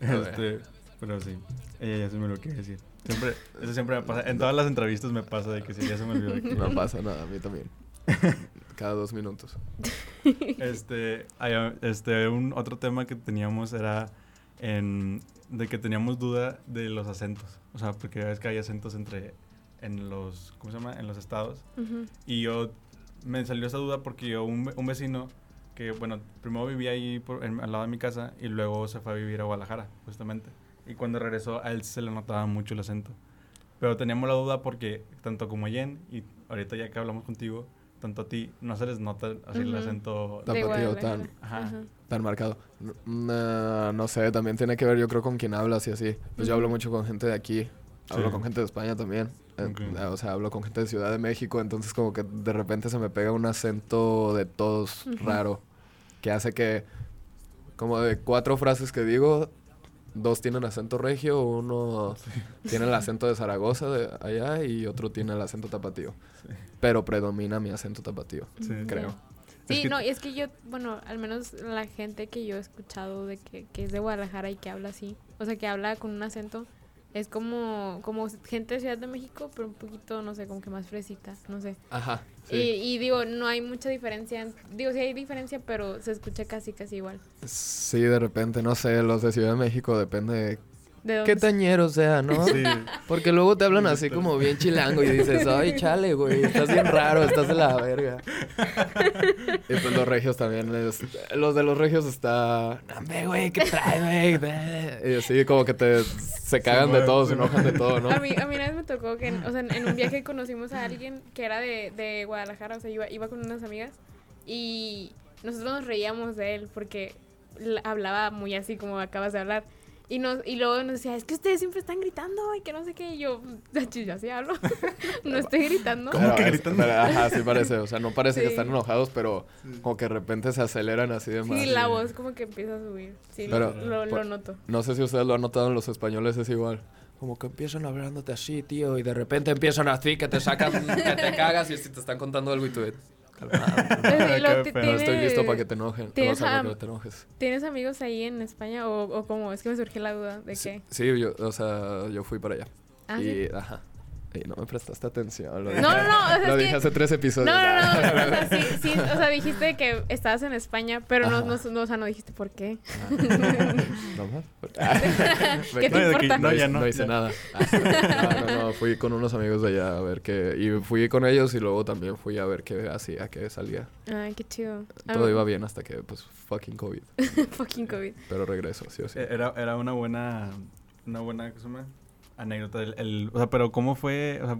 S1: Este, pero sí, eh, ya se me lo que decir. Siempre, eso siempre me pasa. En todas las entrevistas me pasa de que sí, ya se me olvidó. de que-
S3: No pasa nada, a mí también. Cada dos minutos.
S1: Este, hay, este, un otro tema que teníamos era en, de que teníamos duda de los acentos. O sea, porque ves que hay acentos entre, en los, ¿cómo se llama? En los estados.
S2: Ujú.
S1: Y yo, me salió esa duda porque yo, un, un vecino que, bueno, primero vivía ahí por, en- al lado de mi casa y luego se fue a vivir a Guadalajara, justamente. Y cuando regresó, a él se le notaba mucho el acento. Pero teníamos la duda porque tanto como a Jen y ahorita ya que hablamos contigo, tanto a ti, no se les nota así el
S2: Ujú.
S1: acento.
S3: Tan partido, tan-
S1: Ajá.
S3: Tan marcado. No, no sé, también tiene que ver yo creo con quién hablas y así. Pues yo hablo mucho con gente de aquí, hablo
S1: Sí.
S3: con gente de España también. Eh. O sea, hablo con gente de Ciudad de México, entonces como que de repente se me pega un acento de todos raro, que hace que como de cuatro frases que digo, dos tienen acento regio, uno tiene el acento de Zaragoza de allá y otro tiene el acento tapatío.
S1: Sí.
S3: Pero predomina mi acento tapatío,
S1: Sí.
S3: creo.
S1: Es
S2: Sí,
S1: que-
S2: no, y es que yo, bueno, al menos la gente que yo he escuchado de que, que es de Guadalajara y que habla así, o sea, que habla con un acento, es como, como gente de Ciudad de México, pero un poquito, no sé, como que más fresita, no sé.
S3: Ajá.
S1: Sí.
S2: Y, y digo, no hay mucha diferencia, en- digo, sí hay diferencia, pero se escucha casi, casi igual.
S3: Sí, de repente, no sé, los de Ciudad de México depende de
S2: ¿De dónde
S3: qué tañero sea, ¿no?
S1: Sí.
S3: Porque luego te hablan
S1: Sí,
S3: así como bien chilango y dices, ay, chale, güey, estás bien raro, estás de la verga. y pues los regios también, es- los de los regios está, "Hombre, güey, ¿qué trae, güey? Y así como que te, se cagan de todo,
S1: se
S3: enojan de todo, ¿no?
S2: A mí, a mí una vez me tocó que, en- o sea, en, en un viaje conocimos a alguien que era de, de Guadalajara, o sea, iba, iba con unas amigas y nosotros nos reíamos de él porque hablaba muy así como acabas de hablar. Y, nos, y luego nos decía, es que ustedes siempre están gritando y que no sé qué. Y yo, "Ach, yo así hablo. no estoy gritando.
S1: ¿Cómo que
S3: Pero
S1: gritando?
S3: pero, ajá, sí parece, o sea, no parece que
S2: Sí.
S3: están enojados, pero como que de repente se aceleran así de más.
S2: Sí, la voz como que empieza a subir. Sí,
S3: Pero,
S2: lo, lo
S3: por-
S2: noto.
S3: No sé si ustedes lo han notado en los españoles, es igual. Como que empiezan hablándote así, tío, y de repente empiezan así, que te sacan, que te cagas y si te están contando algo y tú... calmado. No estoy listo para que te enojen.
S2: ¿Tienes
S3: o sea,
S2: am-
S3: para que te enojes.
S2: ¿Tienes amigos ahí en España o, o cómo? Es que me surgió la duda de
S3: Sí,
S2: que...
S3: sí, yo, o sea, yo fui para allá.
S2: Ah,
S3: y,
S2: ¿sí?
S3: ajá. No me prestaste atención. Lo
S2: No,
S3: dije,
S2: no, no, o sea,
S3: lo
S2: es
S3: dije
S2: que-
S3: hace tres
S2: No,
S3: episodios.
S2: no, no, o sea, sí, sí, o sea, dijiste que estabas en España, pero no, no, no, o sea, no dijiste por qué.
S3: ¿No más? Me
S2: ¿Qué te
S1: No,
S2: importa?
S1: no,
S3: No,
S1: ya
S3: hice,
S1: no,
S3: no hice
S1: ya.
S3: nada. No, no, no, fui con unos amigos de allá a ver qué... Y fui con ellos y luego también fui a ver qué hacía, qué salía.
S2: Ay, qué chido.
S3: Todo iba bien hasta que, pues, fucking COVID.
S2: Fucking COVID.
S3: Pero regreso, sí o sí.
S1: Eh, Era, era una buena, una buena, ¿qué se llama? Anécdota. El, el- o sea, pero ¿cómo fue? O sea,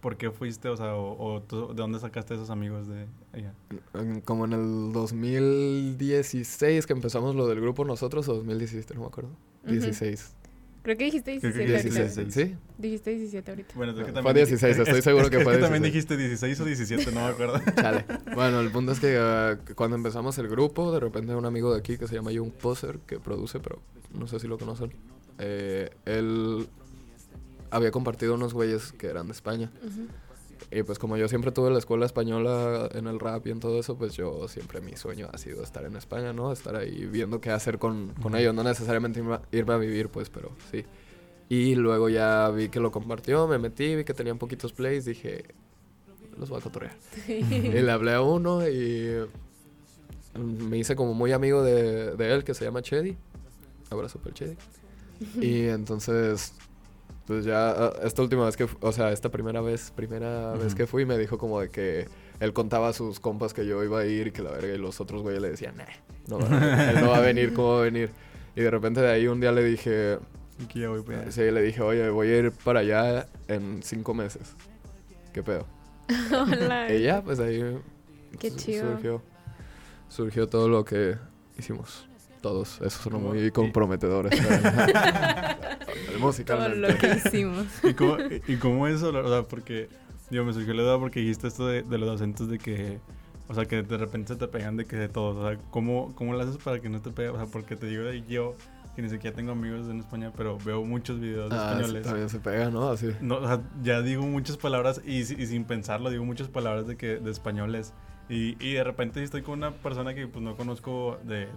S1: ¿por qué fuiste? O sea, o, o tú- ¿de dónde sacaste esos amigos de allá?
S3: En- Como en el 2016 que empezamos lo del grupo nosotros, o 2017, no me acuerdo.
S2: Ujú.
S3: 16.
S2: Creo que dijiste
S1: Creo que
S2: 17 ahorita.
S1: 16.
S3: ¿Sí?
S2: Dijiste 17 ahorita.
S1: Bueno, es que
S3: Fue
S1: también
S3: 16,
S1: dij-
S3: estoy
S1: es-
S3: seguro
S1: es
S3: que fue
S1: también
S3: 16.
S1: dijiste 16 o 17, no me acuerdo.
S3: Chale. Bueno, el punto es que ah, cuando empezamos el grupo, de repente un amigo de aquí que se llama Young Poser, que produce, pero no sé si lo conocen, eh, él había compartido unos güeyes que eran de España. Y pues como yo siempre tuve la escuela española en el rap y en todo eso, pues yo siempre mi sueño ha sido estar en España, ¿no? Estar ahí viendo qué hacer con, con ellos, no necesariamente irme a, irme a vivir, pues, pero sí. Y luego ya vi que lo compartió, me metí, vi que tenían poquitos plays, dije, los voy a cotorrear. Y le hablé a uno y me hice como muy amigo de, de él, que se llama Chedi. Abrazo el Chedi. Y entonces, pues ya ah, esta última vez que, o sea, esta primera vez, primera vez
S1: Ujú.
S3: que fui, me dijo como de que él contaba a sus compas que yo iba a ir y que la verga, y los otros güeyes le decían, nah, no va, él no va a venir, ¿cómo va a venir? Y de repente de ahí un día le dije,
S1: Aquí ya voy para allá.
S3: sí, le dije, oye, voy a ir para allá en cinco meses. ¿Qué pedo?
S2: Hola.
S3: Y ya, pues ahí
S2: Qué chido.
S3: surgió, surgió todo lo que hicimos. Todos, eso sonó
S1: ¿Cómo?
S3: muy
S1: Y-
S3: comprometedor.
S2: Todo
S3: Musicalmente.
S2: lo que hicimos.
S1: ¿Y cómo, y cómo eso? O sea, porque... Digo, me surgió la duda porque dijiste esto de, de los acentos de que... O sea, que de repente se te pegan de que de todos. O sea, ¿cómo, cómo lo haces para que no te pegue? O sea, porque te digo de yo, que ni siquiera tengo amigos en España, pero veo muchos videos
S3: Ah, sí,
S1: españoles.
S3: también se pega, ¿no? Así.
S1: No, o sea, ya digo muchas palabras y, y sin pensarlo digo muchas palabras de que de españoles y, y de repente estoy con una persona que pues no conozco de, de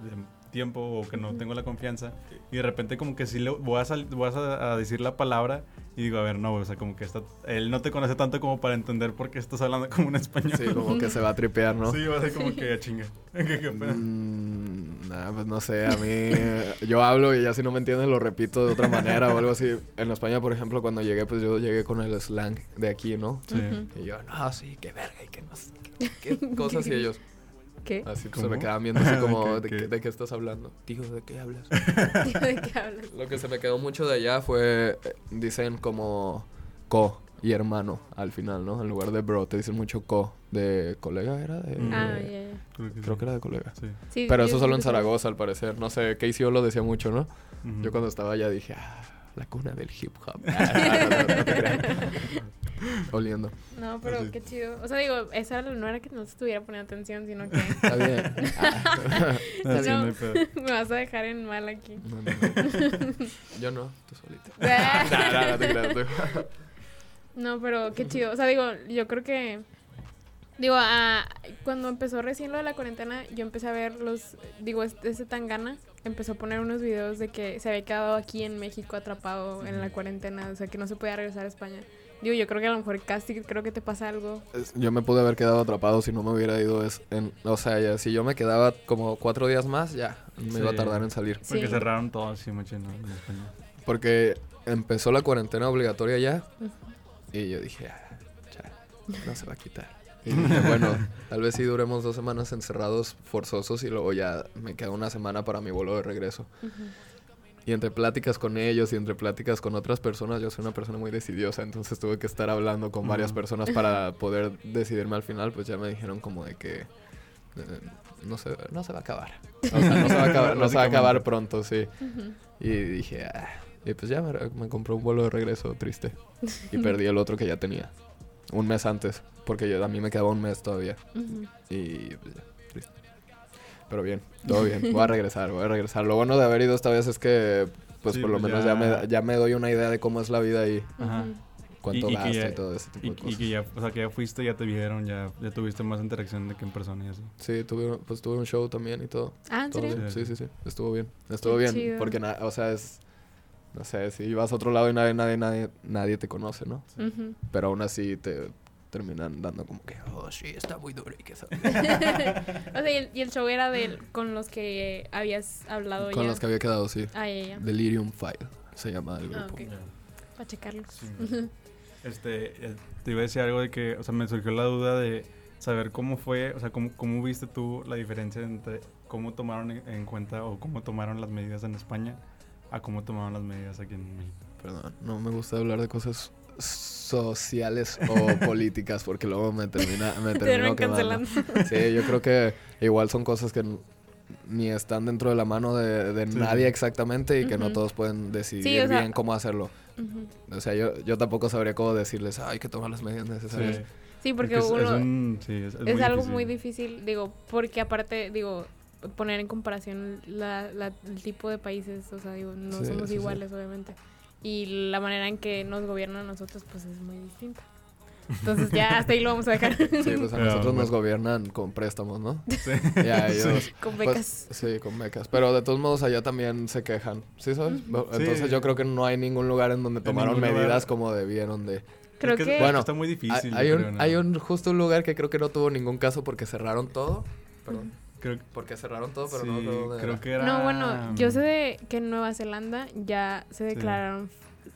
S1: tiempo o que no tengo la confianza y de repente como que sí le voy a, sal- voy a, a decir la palabra y digo, a ver, no, o sea, como que está, él no te conoce tanto como para entender por qué estás hablando como un español.
S3: Sí, como que se va a tripear, ¿no?
S1: Sí, va a ser como que "Ah, chinga. ¿Qué, qué pedo?
S3: Mm, nah, pues no sé, a mí eh, yo hablo y ya si no me entienden lo repito de otra manera o algo así. En España, por ejemplo, cuando llegué, pues yo llegué con el slang de aquí, ¿no?
S1: Sí.
S3: Y yo, no, sí, qué verga y qué no sé, qué, qué cosas y ellos
S2: ¿Qué?
S3: así pues, se me quedaban viendo así como,
S1: ¿Qué-
S3: ¿de,
S1: qué?
S3: de qué estás hablando? Tío, ¿de qué hablas?
S2: ¿De qué hablas?
S3: Lo que se me quedó mucho de allá fue, eh, dicen como co y hermano al final, ¿no? En lugar de bro, te dicen mucho co. ¿De colega era? De,
S1: Mm.
S2: Ah, ya.
S1: Creo que,
S3: Creo
S1: sí.
S3: que era de colega.
S1: Sí.
S2: Sí,
S3: Pero eso solo en Zaragoza, al parecer. No sé, Casey O lo decía mucho, ¿no? Yo cuando estaba allá dije, ah, la cuna del hip hop. Oliendo.
S2: No, pero
S1: Así.
S2: qué chido. O sea, digo, esa no era que no se estuviera poniendo atención, sino que
S3: Está bien.
S2: No. me vas a dejar en mal aquí.
S3: No, no, no. Yo no, tú solita. No,
S2: pero qué chido. O sea, digo, yo creo que. Digo, ah, cuando empezó recién lo de la cuarentena, yo empecé a ver los. Digo, este, ese Tangana empezó a poner unos videos de que se había quedado aquí en México atrapado en la cuarentena. O sea, que no se podía regresar a España. Digo, yo creo que a lo mejor casi creo que te pasa algo.
S3: Yo me pude haber quedado atrapado si no me hubiera ido. Es en, o sea, ya, si yo me quedaba como cuatro días más, ya me iba a
S1: Sí.
S3: tardar en salir.
S1: Porque
S2: Sí.
S1: cerraron todo así, en España.
S3: Porque empezó la cuarentena obligatoria ya. Y yo dije, ah, ya, no se va a quitar. Y dije, bueno, tal vez sí duremos dos semanas encerrados forzosos y luego ya me queda una semana para mi vuelo de regreso.
S2: Ujú.
S3: Y entre pláticas con ellos y entre pláticas con otras personas, yo soy una persona muy decidiosa, entonces tuve que estar hablando con varias personas para poder decidirme al final, pues ya me dijeron como de que eh, no, se, no se va a acabar. O sea, no se va a acabar, no se va a acabar pronto, sí. Y dije, ah. Y pues ya me, me compré un vuelo de regreso triste. Y perdí el otro que ya tenía. Un mes antes. Porque yo, a mí me quedaba un mes todavía. Y pues ya, triste. Pero bien, todo bien. Voy a regresar, voy a regresar. Lo bueno de haber ido esta vez es que, pues
S1: Sí,
S3: por lo
S1: pues
S3: menos
S1: ya-
S3: ya... me, ya me doy una idea de cómo es la vida ahí.
S1: Ajá.
S3: Cuánto
S1: Y- y
S3: gasto
S1: ya-
S3: y todo ese tipo
S1: Y,
S3: de
S1: y
S3: cosas.
S1: que ya, o sea, que ya fuiste, ya te vieron, ya, ya tuviste más interacción de que en persona y así.
S3: Sí, tuve, pues tuve un show también y todo.
S2: Ah, ¿en
S3: todo
S2: serio?
S3: bien.
S1: Sí.
S3: Sí, sí, sí. Estuvo bien. Estuvo
S2: Qué
S3: bien.
S2: chido.
S3: Porque, na- o sea, es... No sé, si vas a otro lado y nadie, nadie, nadie, nadie te conoce, ¿no?
S2: Ujú.
S3: Pero aún así te terminan dando como que, oh, sí, está muy duro y que sabe.
S2: O sea, y el, y el show era de con los que habías hablado
S3: Con
S2: ya.
S3: los que había quedado, sí.
S2: Ah, ya, ya.
S3: Delirium File se llama el
S2: Ah,
S3: grupo.
S2: Para checarlos.
S1: Sí. Este, eh, te iba a decir algo de que, o sea, me surgió la duda de saber cómo fue, o sea, cómo, cómo viste tú la diferencia entre cómo tomaron en, en cuenta o cómo tomaron las medidas en España a cómo tomaron las medidas aquí en México.
S3: Perdón, no me gusta hablar de cosas sociales o políticas porque luego me termina me
S2: Te
S3: termino
S2: cancelando.
S3: Sí, yo creo que igual son cosas que ni están dentro de la mano de, de nadie exactamente y que no todos pueden decidir
S2: Sí, o sea-
S3: bien cómo hacerlo. O sea, yo, yo tampoco sabría cómo decirles, "Ah, hay que tomar las medidas necesarias.
S1: Sí.
S2: Sí, porque
S1: es, es
S2: uno...
S1: un- sí, es, es
S2: es
S1: muy
S2: algo
S1: difícil.
S2: muy difícil, digo, porque aparte, digo, poner en comparación la, la- el tipo de países, o sea, digo, no
S3: Sí,
S2: somos
S3: sí, sí.
S2: iguales, obviamente. Y la manera en que nos gobiernan a nosotros, pues es muy distinta. Entonces ya hasta ahí lo vamos a dejar.
S3: Sí, pues a
S1: Pero,
S3: nosotros nos gobiernan con préstamos, ¿no?
S1: Sí.
S2: Con
S3: pues,
S2: becas.
S3: sí, con becas. Pero de todos modos allá también se quejan, ¿sí sabes? Entonces
S1: Sí.
S3: yo creo que no hay ningún lugar en donde
S1: En
S3: tomaron
S1: lugar.
S3: medidas como debieron de...
S2: Creo
S1: Es
S2: que...
S3: Bueno,
S1: está muy difícil.
S3: hay un,
S1: creo, ¿no?
S3: hay un justo un lugar que creo que no tuvo ningún caso porque cerraron todo. Perdón.
S1: Creo,
S3: Porque cerraron todo, pero
S1: sí,
S3: no
S1: creo
S3: era.
S1: que era...
S2: No, bueno, yo sé de que en Nueva Zelanda ya se declararon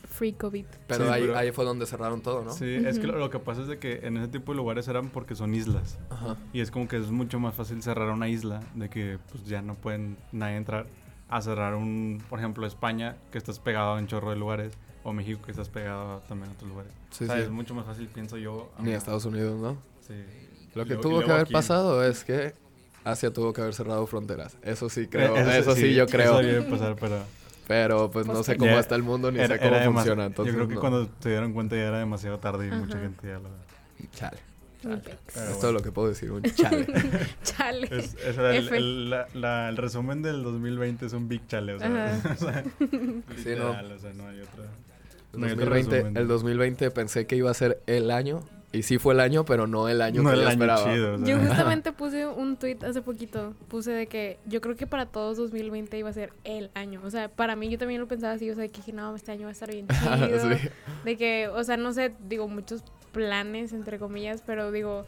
S2: free COVID.
S3: Pero,
S1: Sí,
S3: ahí,
S1: pero-
S3: ahí fue donde cerraron todo, ¿no?
S1: Sí, es que lo, lo que pasa es de que en ese tipo de lugares eran porque son islas.
S3: Ajá.
S1: Y es como que es mucho más fácil cerrar una isla de que pues ya no pueden nadie entrar a cerrar un, por ejemplo, España, que estás pegado a un chorro de lugares, o México, que estás pegado también a otros lugares.
S3: Sí,
S1: o sea,
S3: sí.
S1: es mucho más fácil, pienso yo.
S3: Ni
S1: a-
S3: Estados Unidos, ¿no?
S1: Sí.
S3: Lo que
S1: luego-
S3: tuvo que haber
S1: aquí.
S3: pasado es que Asia tuvo que haber cerrado fronteras. Eso sí creo.
S1: Eh,
S3: eso, sí, yo creo.
S1: Eso debe pasar, pero
S3: Pero pues no
S2: Pues
S3: sé
S2: que-
S3: cómo
S1: Ya
S3: está el mundo ni
S1: era,
S3: sé cómo funciona. Entonces,
S1: Yo creo que
S3: no.
S1: cuando se dieron cuenta ya era demasiado tarde y mucha
S2: Ajá.
S1: gente ya lo...
S3: Chale.
S2: Ni pex.
S1: Pero
S3: es todo lo que puedo decir. Un chale.
S2: Chale.
S1: Es, es el,
S2: F.
S1: el- la- la- el resumen del 2020 es un big chale, o sea,
S2: Ajá.
S1: o sea,
S3: Sí, no.
S1: o sea, no hay otra.
S3: El
S1: No hay otro
S3: 2020,
S1: resumen.
S3: el 2020 pensé que iba a ser el año. Y sí fue el año, pero no el año
S1: no
S3: que
S1: el
S3: yo
S1: año
S3: esperaba.
S1: chido, o sea.
S2: Yo justamente puse un tweet hace poquito, puse de que yo creo que para todos 2020 iba a ser el año. O sea, para mí yo también lo pensaba así, o sea, que dije, no, este año va a estar bien chido.
S3: Sí.
S2: De que, o sea, no sé, digo, muchos planes, entre comillas, pero digo,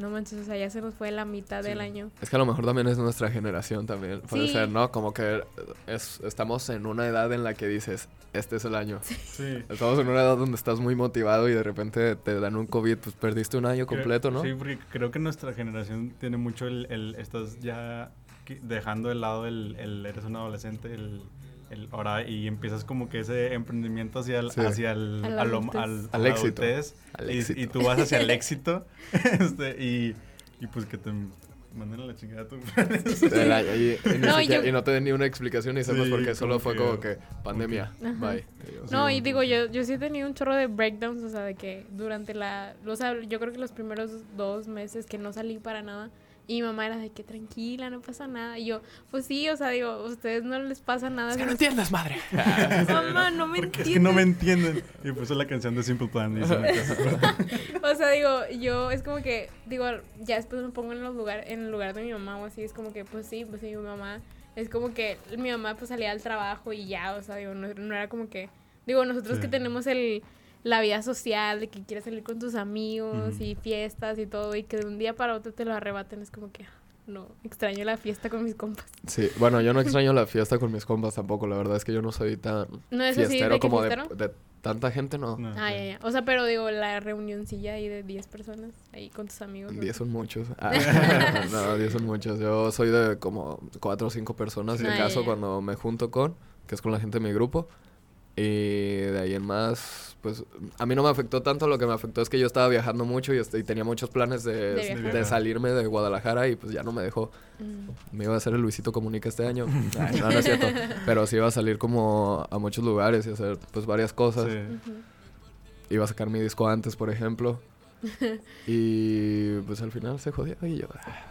S2: no manches, o sea, ya se nos fue la mitad del año.
S3: Es que a lo mejor también es nuestra generación también. Puede
S2: Sí.
S3: ser, ¿no? Como que es, estamos en una edad en la que dices, este es el año.
S1: Sí.
S3: Estamos en una edad donde estás muy motivado y de repente te dan un COVID, pues perdiste un año
S1: Creo-
S3: completo, ¿no?
S1: Sí, porque creo que nuestra generación tiene mucho el... el estás ya dejando de lado el, el eres un adolescente, el, el ahora y empiezas como que ese emprendimiento hacia el,
S3: Sí.
S1: hacia el,
S2: A
S1: a al, a
S3: éxito.
S1: adultez,
S3: Al
S1: y,
S3: éxito.
S1: y tú vas hacia el éxito este, y, y pues que te manden a la chingada tu
S3: Del año, y, y ni
S2: No,
S3: siquiera-
S2: yo-
S3: y no te den ni una explicación y sepas
S1: Sí,
S3: porque solo
S1: como
S3: fue como que pandemia. Bye. Adiós.
S2: No,
S1: Sí,
S2: y digo, yo, yo sí he tenido un chorro de breakdowns, o sea, de que durante la, o sea, yo creo que los primeros dos meses que no salí para nada, y mi mamá era de que tranquila, no pasa nada, y yo, pues sí, o sea, digo, a ustedes no les pasa nada.
S3: Es que no entiendes, madre.
S2: Mamá, no me
S1: Porque es que no me entienden. Y puso la canción de Simple Plan. Y se me quedó-
S2: O sea, digo, yo es como que, digo, ya después me pongo en los lugar, en el lugar de mi mamá o así, es como que, pues sí, pues sí, mi mamá, es como que mi mamá pues salía al trabajo y ya, o sea, digo, no, no era como que, digo, nosotros
S1: Sí.
S2: que tenemos el, la vida social, de que quieres salir con tus amigos y fiestas y todo, y que de un día para otro te lo arrebaten, es como que, no, extraño la fiesta con mis compas.
S3: Sí, bueno, yo no extraño la fiesta con mis compas tampoco. La verdad es que yo no soy tan
S2: No
S3: fiestero
S2: de
S3: como de, tanta gente, no.
S1: No,
S2: Ah,
S1: sí.
S2: ya, ya. O sea, pero digo, la reunioncilla ahí de 10 personas, ahí con tus amigos. ¿no?
S3: 10 son muchos. Ah, no, 10 son muchos. Yo soy de como 4 o 5 personas, si
S2: Ah, ya,
S3: acaso,
S2: ya.
S3: cuando me junto con, que es con la gente de mi grupo. Y de ahí en más, pues a mí no me afectó tanto. Lo que me afectó es que yo estaba viajando mucho y, este, y tenía muchos planes de,
S2: De
S3: de,
S2: viajar.
S3: salirme de Guadalajara y pues ya no me dejó.
S2: Mm.
S3: Me iba a hacer el Luisito Comunica este año. Ay, no, no es cierto. Pero sí iba a salir como a muchos lugares y hacer pues varias cosas.
S1: Sí.
S3: Iba a sacar mi disco antes, por ejemplo. y pues al final se jodió y yo... ah.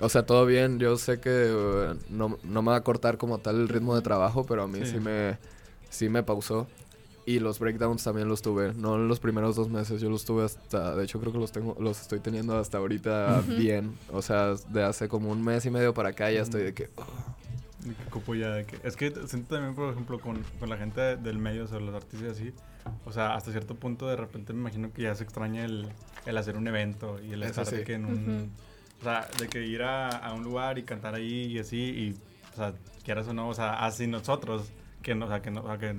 S3: O sea, todo bien. Yo sé que eh, no, no me va a cortar como tal el ritmo de trabajo, pero a mí sí,
S1: Sí.
S3: me, sí me pausó. Y los breakdowns también los tuve. No en los primeros dos meses, yo los tuve hasta... De hecho, creo que los tengo los estoy teniendo hasta ahorita
S2: Ujú.
S3: bien. O sea, de hace como un mes y medio para acá ya estoy de que... oh,
S1: De ya de que... Es que siento también, por ejemplo, con, con la gente de- del medio, o sea, los artistas y así. O sea, hasta cierto punto de repente me imagino que ya se extraña el, el hacer un evento y el
S3: Eso
S1: estar de
S3: sí.
S1: que en un... O sea, de que ir a, a un lugar y cantar ahí y así y... O sea, quieras o no, o sea, así nosotros, que, no, o sea, que, no, o sea, que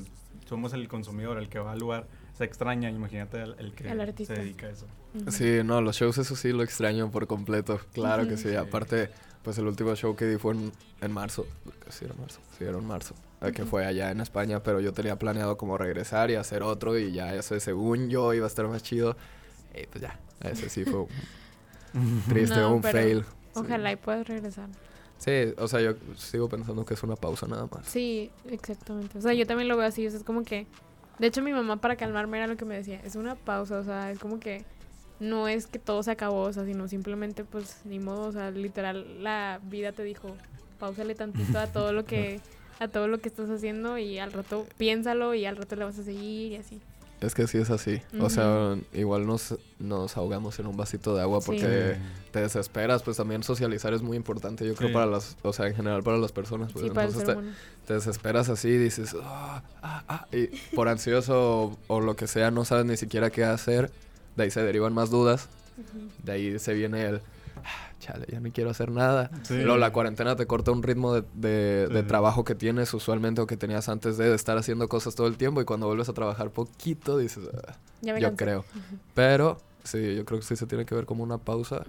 S1: somos el consumidor, el que va al lugar, se extraña, imagínate el, el que
S2: El artista.
S1: se dedica a eso.
S2: Ujú.
S3: Sí, no, los shows eso sí lo extraño por completo. Claro que
S2: Ujú.
S3: sí.
S1: Sí.
S3: Aparte, pues el último show que di fue en, en marzo. Sí, era marzo. Sí, era en marzo. eh, Que
S2: Ujú.
S3: fue allá en España, pero yo tenía planeado como regresar y hacer otro y ya ese según yo iba a estar más chido. Y pues ya, ese sí fue un triste,
S2: No,
S3: un
S2: pero
S3: fail. Sí.
S2: Ojalá y puedas regresar.
S3: Sí, o sea, yo sigo pensando que es una pausa nada más.
S2: Sí, exactamente. O sea, yo también lo veo así. O sea, es como que. De hecho, mi mamá, para calmarme, era lo que me decía. Es una pausa. O sea, es como que. No es que todo se acabó, o sea, sino simplemente, pues, ni modo. O sea, literal, la vida te dijo. Pausale tantito a todo lo que. A todo lo que estás haciendo y al rato piénsalo y al rato le vas a seguir y así.
S3: Es que sí es así. O sea, igual nos, nos ahogamos en un vasito de agua porque te desesperas. Pues también socializar es muy importante, yo creo, para las... O sea, en general para las personas. Pues,
S2: sí, para
S3: entonces te, desesperas así y dices... Ah, ah, ah", y por ansioso o, lo que sea, no sabes ni siquiera qué hacer. De ahí se derivan más dudas. De ahí se viene el chale, ya no quiero hacer nada. Luego la cuarentena te corta un ritmo de, de, trabajo que tienes usualmente o que tenías antes de, estar haciendo cosas todo el tiempo y cuando vuelves a trabajar poquito dices, ah, yo creo. Pero sí, yo creo que sí se tiene que ver como una pausa.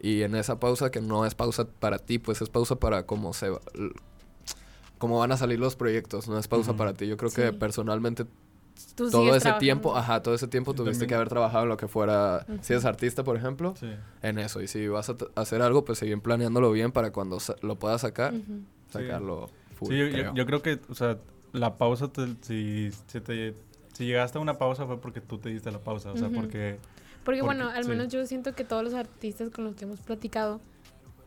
S3: Y en esa pausa que no es pausa para ti, pues es pausa para cómo se cómo van a salir los proyectos, no es pausa para ti. Yo creo que personalmente todo ese tiempo, ajá, todo ese tiempo tuviste que haber trabajado en lo que fuera, si eres artista, por ejemplo, en eso. Y si vas a hacer algo, pues seguir planeándolo bien para cuando lo puedas sacar, sacarlo
S1: full. Sí, yo creo. que, o sea, la pausa, si, si, llegaste a una pausa fue porque tú te diste la pausa, o sea, porque...
S2: Porque, bueno, al menos yo siento que todos los artistas con los que hemos platicado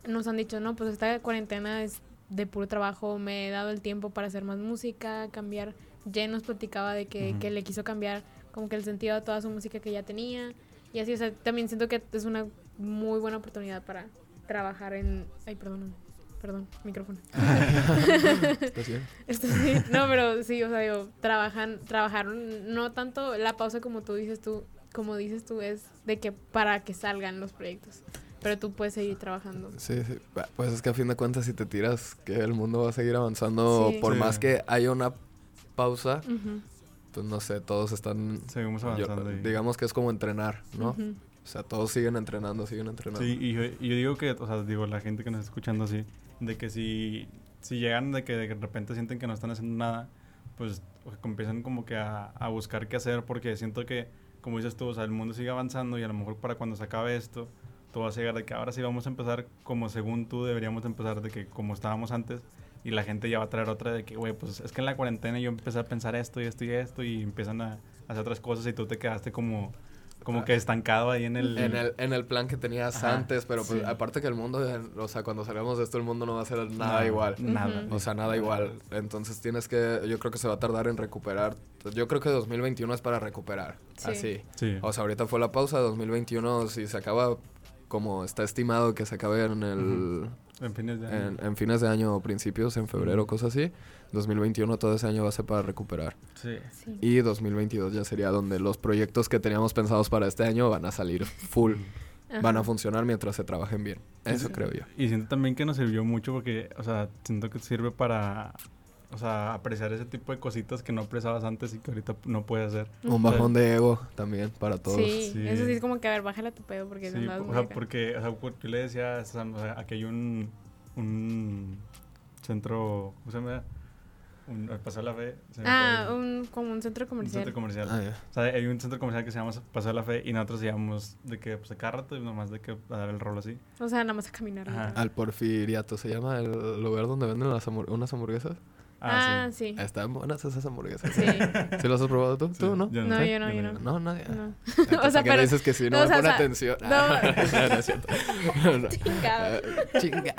S2: nos han dicho, no, pues esta cuarentena es de puro trabajo, me he dado el tiempo para hacer más música, cambiar Jen nos platicaba de que, que, le quiso cambiar como que el sentido a toda su música que ya tenía. Y así, o sea, también siento que es una muy buena oportunidad para trabajar en... Ay, perdón, perdón, micrófono. ¿Estás bien? No, pero sí, o sea, digo, trabajan, trabajaron, no tanto la pausa como tú dices tú, como dices tú, es de que para que salgan los proyectos. Pero tú puedes seguir trabajando.
S3: Sí, sí. Pues es que a fin de cuentas, si te tiras, que el mundo va a seguir avanzando. Por más que haya una pausa, pues no sé, todos están...
S1: Seguimos avanzando.
S3: Digamos que es como entrenar, ¿no? O sea, todos siguen entrenando, siguen entrenando.
S1: Sí, y yo, digo que, o sea, digo, la gente que nos está escuchando así, de que si, si llegan de que de repente sienten que no están haciendo nada, pues empiezan como que a, a buscar qué hacer, porque siento que, como dices tú, o sea, el mundo sigue avanzando y a lo mejor para cuando se acabe esto, tú vas a llegar de que ahora sí vamos a empezar como según tú deberíamos empezar, de que como estábamos antes, y la gente ya va a traer otra de que, güey, pues es que en la cuarentena yo empecé a pensar esto y esto y esto y empiezan a hacer otras cosas y tú te quedaste como como que estancado ahí en el...
S3: En el, en el plan que tenías antes, pero pues aparte que el mundo, o sea, cuando salgamos de esto, el mundo no va a ser nada igual.
S1: Nada.
S3: O sea, nada igual. Entonces tienes que, yo creo que se va a tardar en recuperar. Yo creo que 2021 es para recuperar. Así. Sí. O sea, ahorita fue la pausa, 2021, si se acaba como está estimado que se acabe en el...
S1: En fines de año.
S3: En, fines de año o principios, en febrero, cosas así. 2021 todo ese año va a ser para recuperar.
S1: Sí.
S3: Y 2022 ya sería donde los proyectos que teníamos pensados para este año van a salir full. Van a funcionar mientras se trabajen bien. Eso creo yo.
S1: Y siento también que nos sirvió mucho porque, o sea, siento que sirve para o sea, apreciar ese tipo de cositas que no apreciabas antes y que ahorita no puedes hacer.
S3: Un bajón de ego también para todos.
S2: Sí, eso sí es como que, a ver, bájale tu pedo porque
S1: sí, o sea, porque, o sea, yo le decía, o sea, aquí hay un, un centro, ¿cómo se llama? Un, Paseo de la Fe.
S2: Ah, un, como un centro comercial.
S1: Un centro comercial. Ah, O sea, hay un centro comercial que se llama Paseo de la Fe y nosotros íbamos de que, pues, a cada rato y nomás de que a dar el rol así.
S2: O sea, nada más a caminar.
S3: Al Porfiriato se llama el lugar donde venden las unas hamburguesas.
S2: Ah, sí.
S3: Están buenas esas hamburguesas. Sí. ¿Sí las has probado tú? ¿Tú no?
S2: no, yo no, yo no.
S3: No, nadie. No. o sea, pero... dices que si no, no me atención. No. Ah, no, es cierto.
S2: No, Chinga.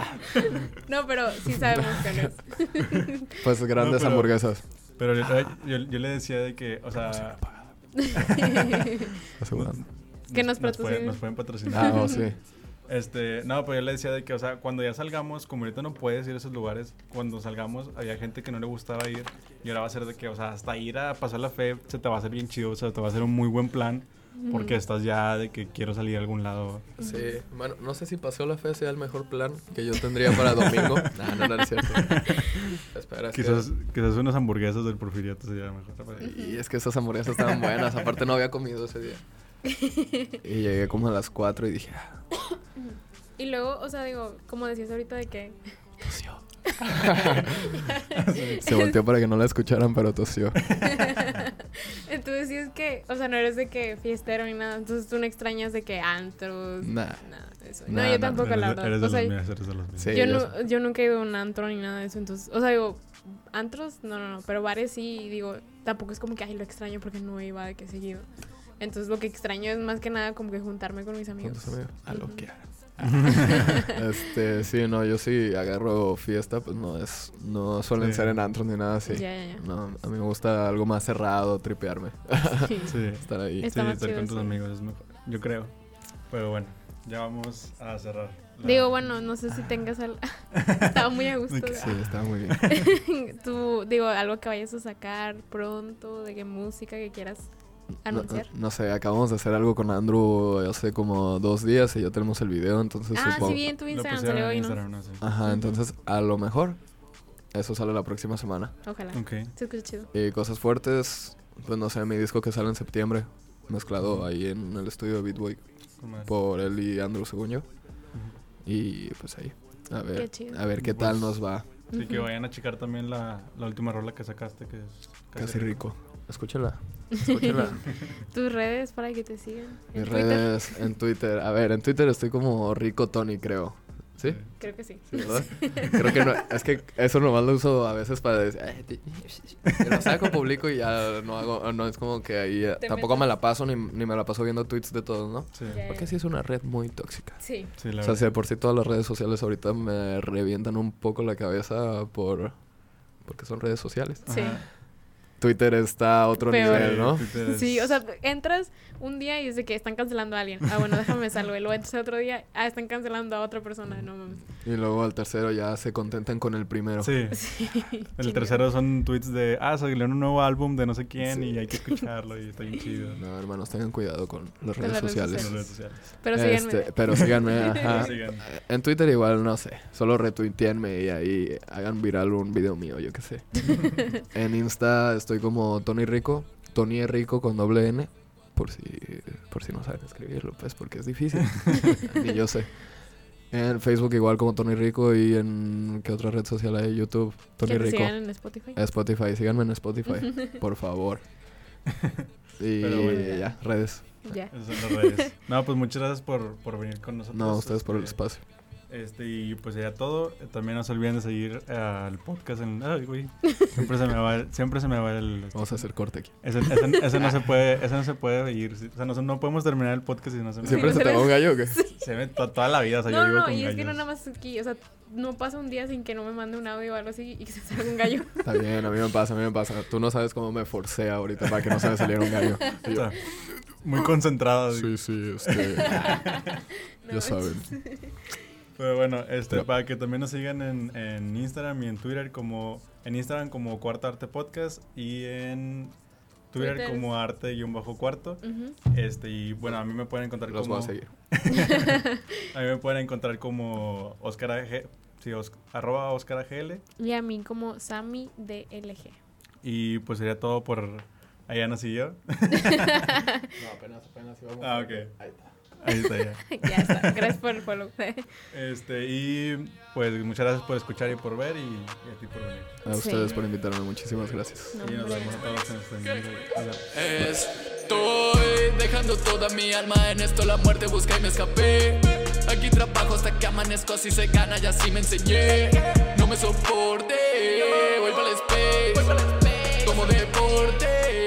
S2: No, pero sí sabemos que no es.
S3: Pues grandes hamburguesas.
S1: Pero yo, yo, le decía de que, o sea...
S2: que nos, nos,
S1: pueden, nos pueden patrocinar.
S3: Ah, oh, sí.
S1: Este, no, pues yo le decía de que, o sea, cuando ya salgamos, como ahorita no puedes ir a esos lugares, cuando salgamos había gente que no le gustaba ir y ahora va a ser de que, o sea, hasta ir a pasar la fe se te va a hacer bien chido, o sea, te va a hacer un muy buen plan porque estás ya de que quiero salir a algún lado.
S3: Sí, bueno, no sé si paseo la fe sea el mejor plan que yo tendría para domingo. no, no, no es cierto.
S1: Espera, quizás, quizás unas hamburguesas del porfiriato sería mejor.
S3: Y es que esas hamburguesas estaban buenas, aparte no había comido ese día. Y llegué como a las 4 y dije... Ah".
S2: Y luego, o sea, digo, como decías ahorita de que...
S3: Tosió. Se volteó para que no la escucharan, pero tosió.
S2: entonces sí es que, o sea, no eres de que fiestero ni nada, entonces tú no extrañas de que antros.
S3: Nada.
S2: eso.
S3: Nah,
S2: no, yo
S3: nah,
S2: tampoco,
S1: Eres
S2: la verdad.
S1: Eres de
S2: O sea,
S1: los míos, eres de los míos.
S3: Sí.
S2: yo, no, yo nunca he ido a un antro ni nada de eso, entonces, o sea, digo, antros, no, no, no, pero bares sí, y digo, tampoco es como que, ay, lo extraño porque no iba de que seguido. Entonces, lo que extraño es más que nada como que juntarme con mis
S3: Con
S2: amigos.
S3: tus amigos. A lo que Este, sí, no, yo sí agarro fiesta, pues no es, no suelen
S1: Sí.
S3: ser en antros ni nada así.
S2: Ya, ya, ya.
S3: No, a mí me gusta algo más cerrado, tripearme,
S2: Sí.
S1: Sí,
S3: estar ahí.
S2: Está
S1: sí,
S2: más
S1: estar
S2: chido
S1: con tus amigos es mejor. Yo creo. Pero bueno, ya vamos a cerrar. la-
S2: Digo, bueno, no sé si tengas al... Estaba muy a gusto.
S3: Sí, está muy bien.
S2: Tú, digo, algo que vayas a sacar pronto, de qué música que quieras anunciar.
S3: no sé, acabamos de hacer algo con Andrew hace como dos días y ya tenemos el video, entonces
S2: ah,
S3: supongo...
S2: sí, vi en tu
S1: Lo
S2: Instagram, salió hoy, ¿no?
S1: Instagram, no sé.
S3: Ajá, entonces a lo mejor eso sale la próxima semana.
S2: Ojalá.
S1: Ok.
S2: Se escucha chido.
S3: Y cosas fuertes, pues no sé, mi disco que sale en septiembre, mezclado ahí en el estudio de Beatboy por él y Andrew, según yo. Y pues ahí, a ver,
S2: Qué chido.
S3: a ver qué
S1: Pues,
S3: tal nos va.
S1: Sí, que vayan a checar también la, la última rola que sacaste, que es
S3: Casi rico. Escúchala, escúchala.
S2: Tus redes para que te sigan. En
S3: Mis
S2: Twitter.
S3: redes en Twitter. A ver, en Twitter estoy como Rico Tony, creo. ¿Sí?
S2: Creo que sí.
S3: ¿Sí, verdad? Creo que no, es que eso nomás lo uso a veces para decir, "Ay, te- que lo saco público y ya no hago, no es como que ahí, eh, tampoco
S2: metas.
S3: me la paso ni, ni me la paso viendo tweets de todos, ¿no?
S1: Sí,
S3: Porque sí es una red muy tóxica.
S2: Sí.
S1: sí, la
S3: O sea, si de por sí todas las redes sociales ahorita me revientan un poco la cabeza por porque son redes sociales.
S2: Sí.
S1: Ajá.
S3: Twitter está a otro
S2: Peor.
S3: nivel, ¿no?
S1: Es-
S2: Sí, o sea, entras un día y es de que están cancelando a alguien. Ah, bueno, déjame salvo. Y luego entras otro día, ah, están cancelando a otra persona. No mames.
S3: Y luego al tercero ya se contentan con el primero.
S1: Sí.
S2: Sí.
S1: El tercero son tweets de, ah, salió un nuevo álbum de no sé quién
S3: Sí.
S1: y hay que escucharlo y está bien chido.
S3: No, hermanos, tengan cuidado con las
S2: Con
S3: redes
S2: las redes
S3: sociales.
S1: En las redes sociales.
S2: Pero síganme.
S3: Este, pero síganme, ajá.
S1: Sigan.
S3: En Twitter igual, no sé. Solo retuiteenme y ahí hagan viral un video mío, yo qué sé. en Insta estoy como Tony Rico. Tony Rico con doble N. Por si, por si no saben escribirlo, pues porque es difícil. Ni yo sé. En Facebook igual como Tony Rico y en... ¿Qué otra red social hay? YouTube. Tony
S2: que te
S3: Rico.
S2: sigan en Spotify.
S3: Spotify. Síganme en Spotify, por favor. Y
S1: Pero bueno.
S3: ya, redes.
S2: Ya.
S1: Esas son las redes. No, pues muchas gracias por, por venir con nosotros.
S3: No, ustedes por el espacio.
S1: Este, y pues ya todo. También no se olviden de seguir eh, al podcast en. Ay, güey. Siempre se me va el. Siempre se me va el este,
S3: Vamos a hacer corte aquí.
S1: ese, ese- ese no se puede, ese no se puede ir. O sea, no, no podemos terminar el podcast si no se me
S3: ¿Siempre se te va un gallo o qué?
S1: Se me to- toda la vida, o sea, yo
S2: No,
S1: vivo
S2: no,
S1: con
S2: y es que no
S1: gallos.
S2: nada más aquí, o sea, no pasa un día sin que no me mande un audio o algo así y que se salga un gallo.
S3: Está bien, a mí me pasa, a mí me pasa. Tú no sabes cómo me forcé ahorita para que no se me saliera un gallo. Y
S1: O
S3: yo,
S1: sea, muy concentrado. así.
S3: sí, sí, este,
S2: No,
S3: ya saben.
S1: Pero bueno, este,
S3: Pero-
S1: para que también nos sigan en, en Instagram y en Twitter como... En Instagram como Cuarto Arte Podcast y en Twitter,
S2: Twitter.
S1: como Arte-Cuarto.
S2: Ujú.
S1: Este, y bueno, a mí me pueden encontrar
S3: Los
S1: como...
S3: voy a seguir.
S1: A mí me pueden encontrar como Oscar AG, sí, os- arroba Oscar AGL.
S2: Y a mí como Sammy de LG.
S1: Y pues sería todo por Ayana y yo.
S3: No, apenas, apenas íbamos.
S1: Ah, ok.
S3: Ahí está.
S1: Ahí está ya.
S2: ya está. Gracias por el follow.
S1: este, y pues muchas gracias por escuchar y por ver y, y a ti por venir.
S3: A ustedes por invitarme. Muchísimas gracias.
S1: Y nos vemos todos en este
S4: Estoy dejando toda mi alma en esto. La muerte busca y me escapé. Aquí trabajo hasta que amanezco. Así se gana y así me enseñé. No me soporté. Vuelvo al space. Como deporte.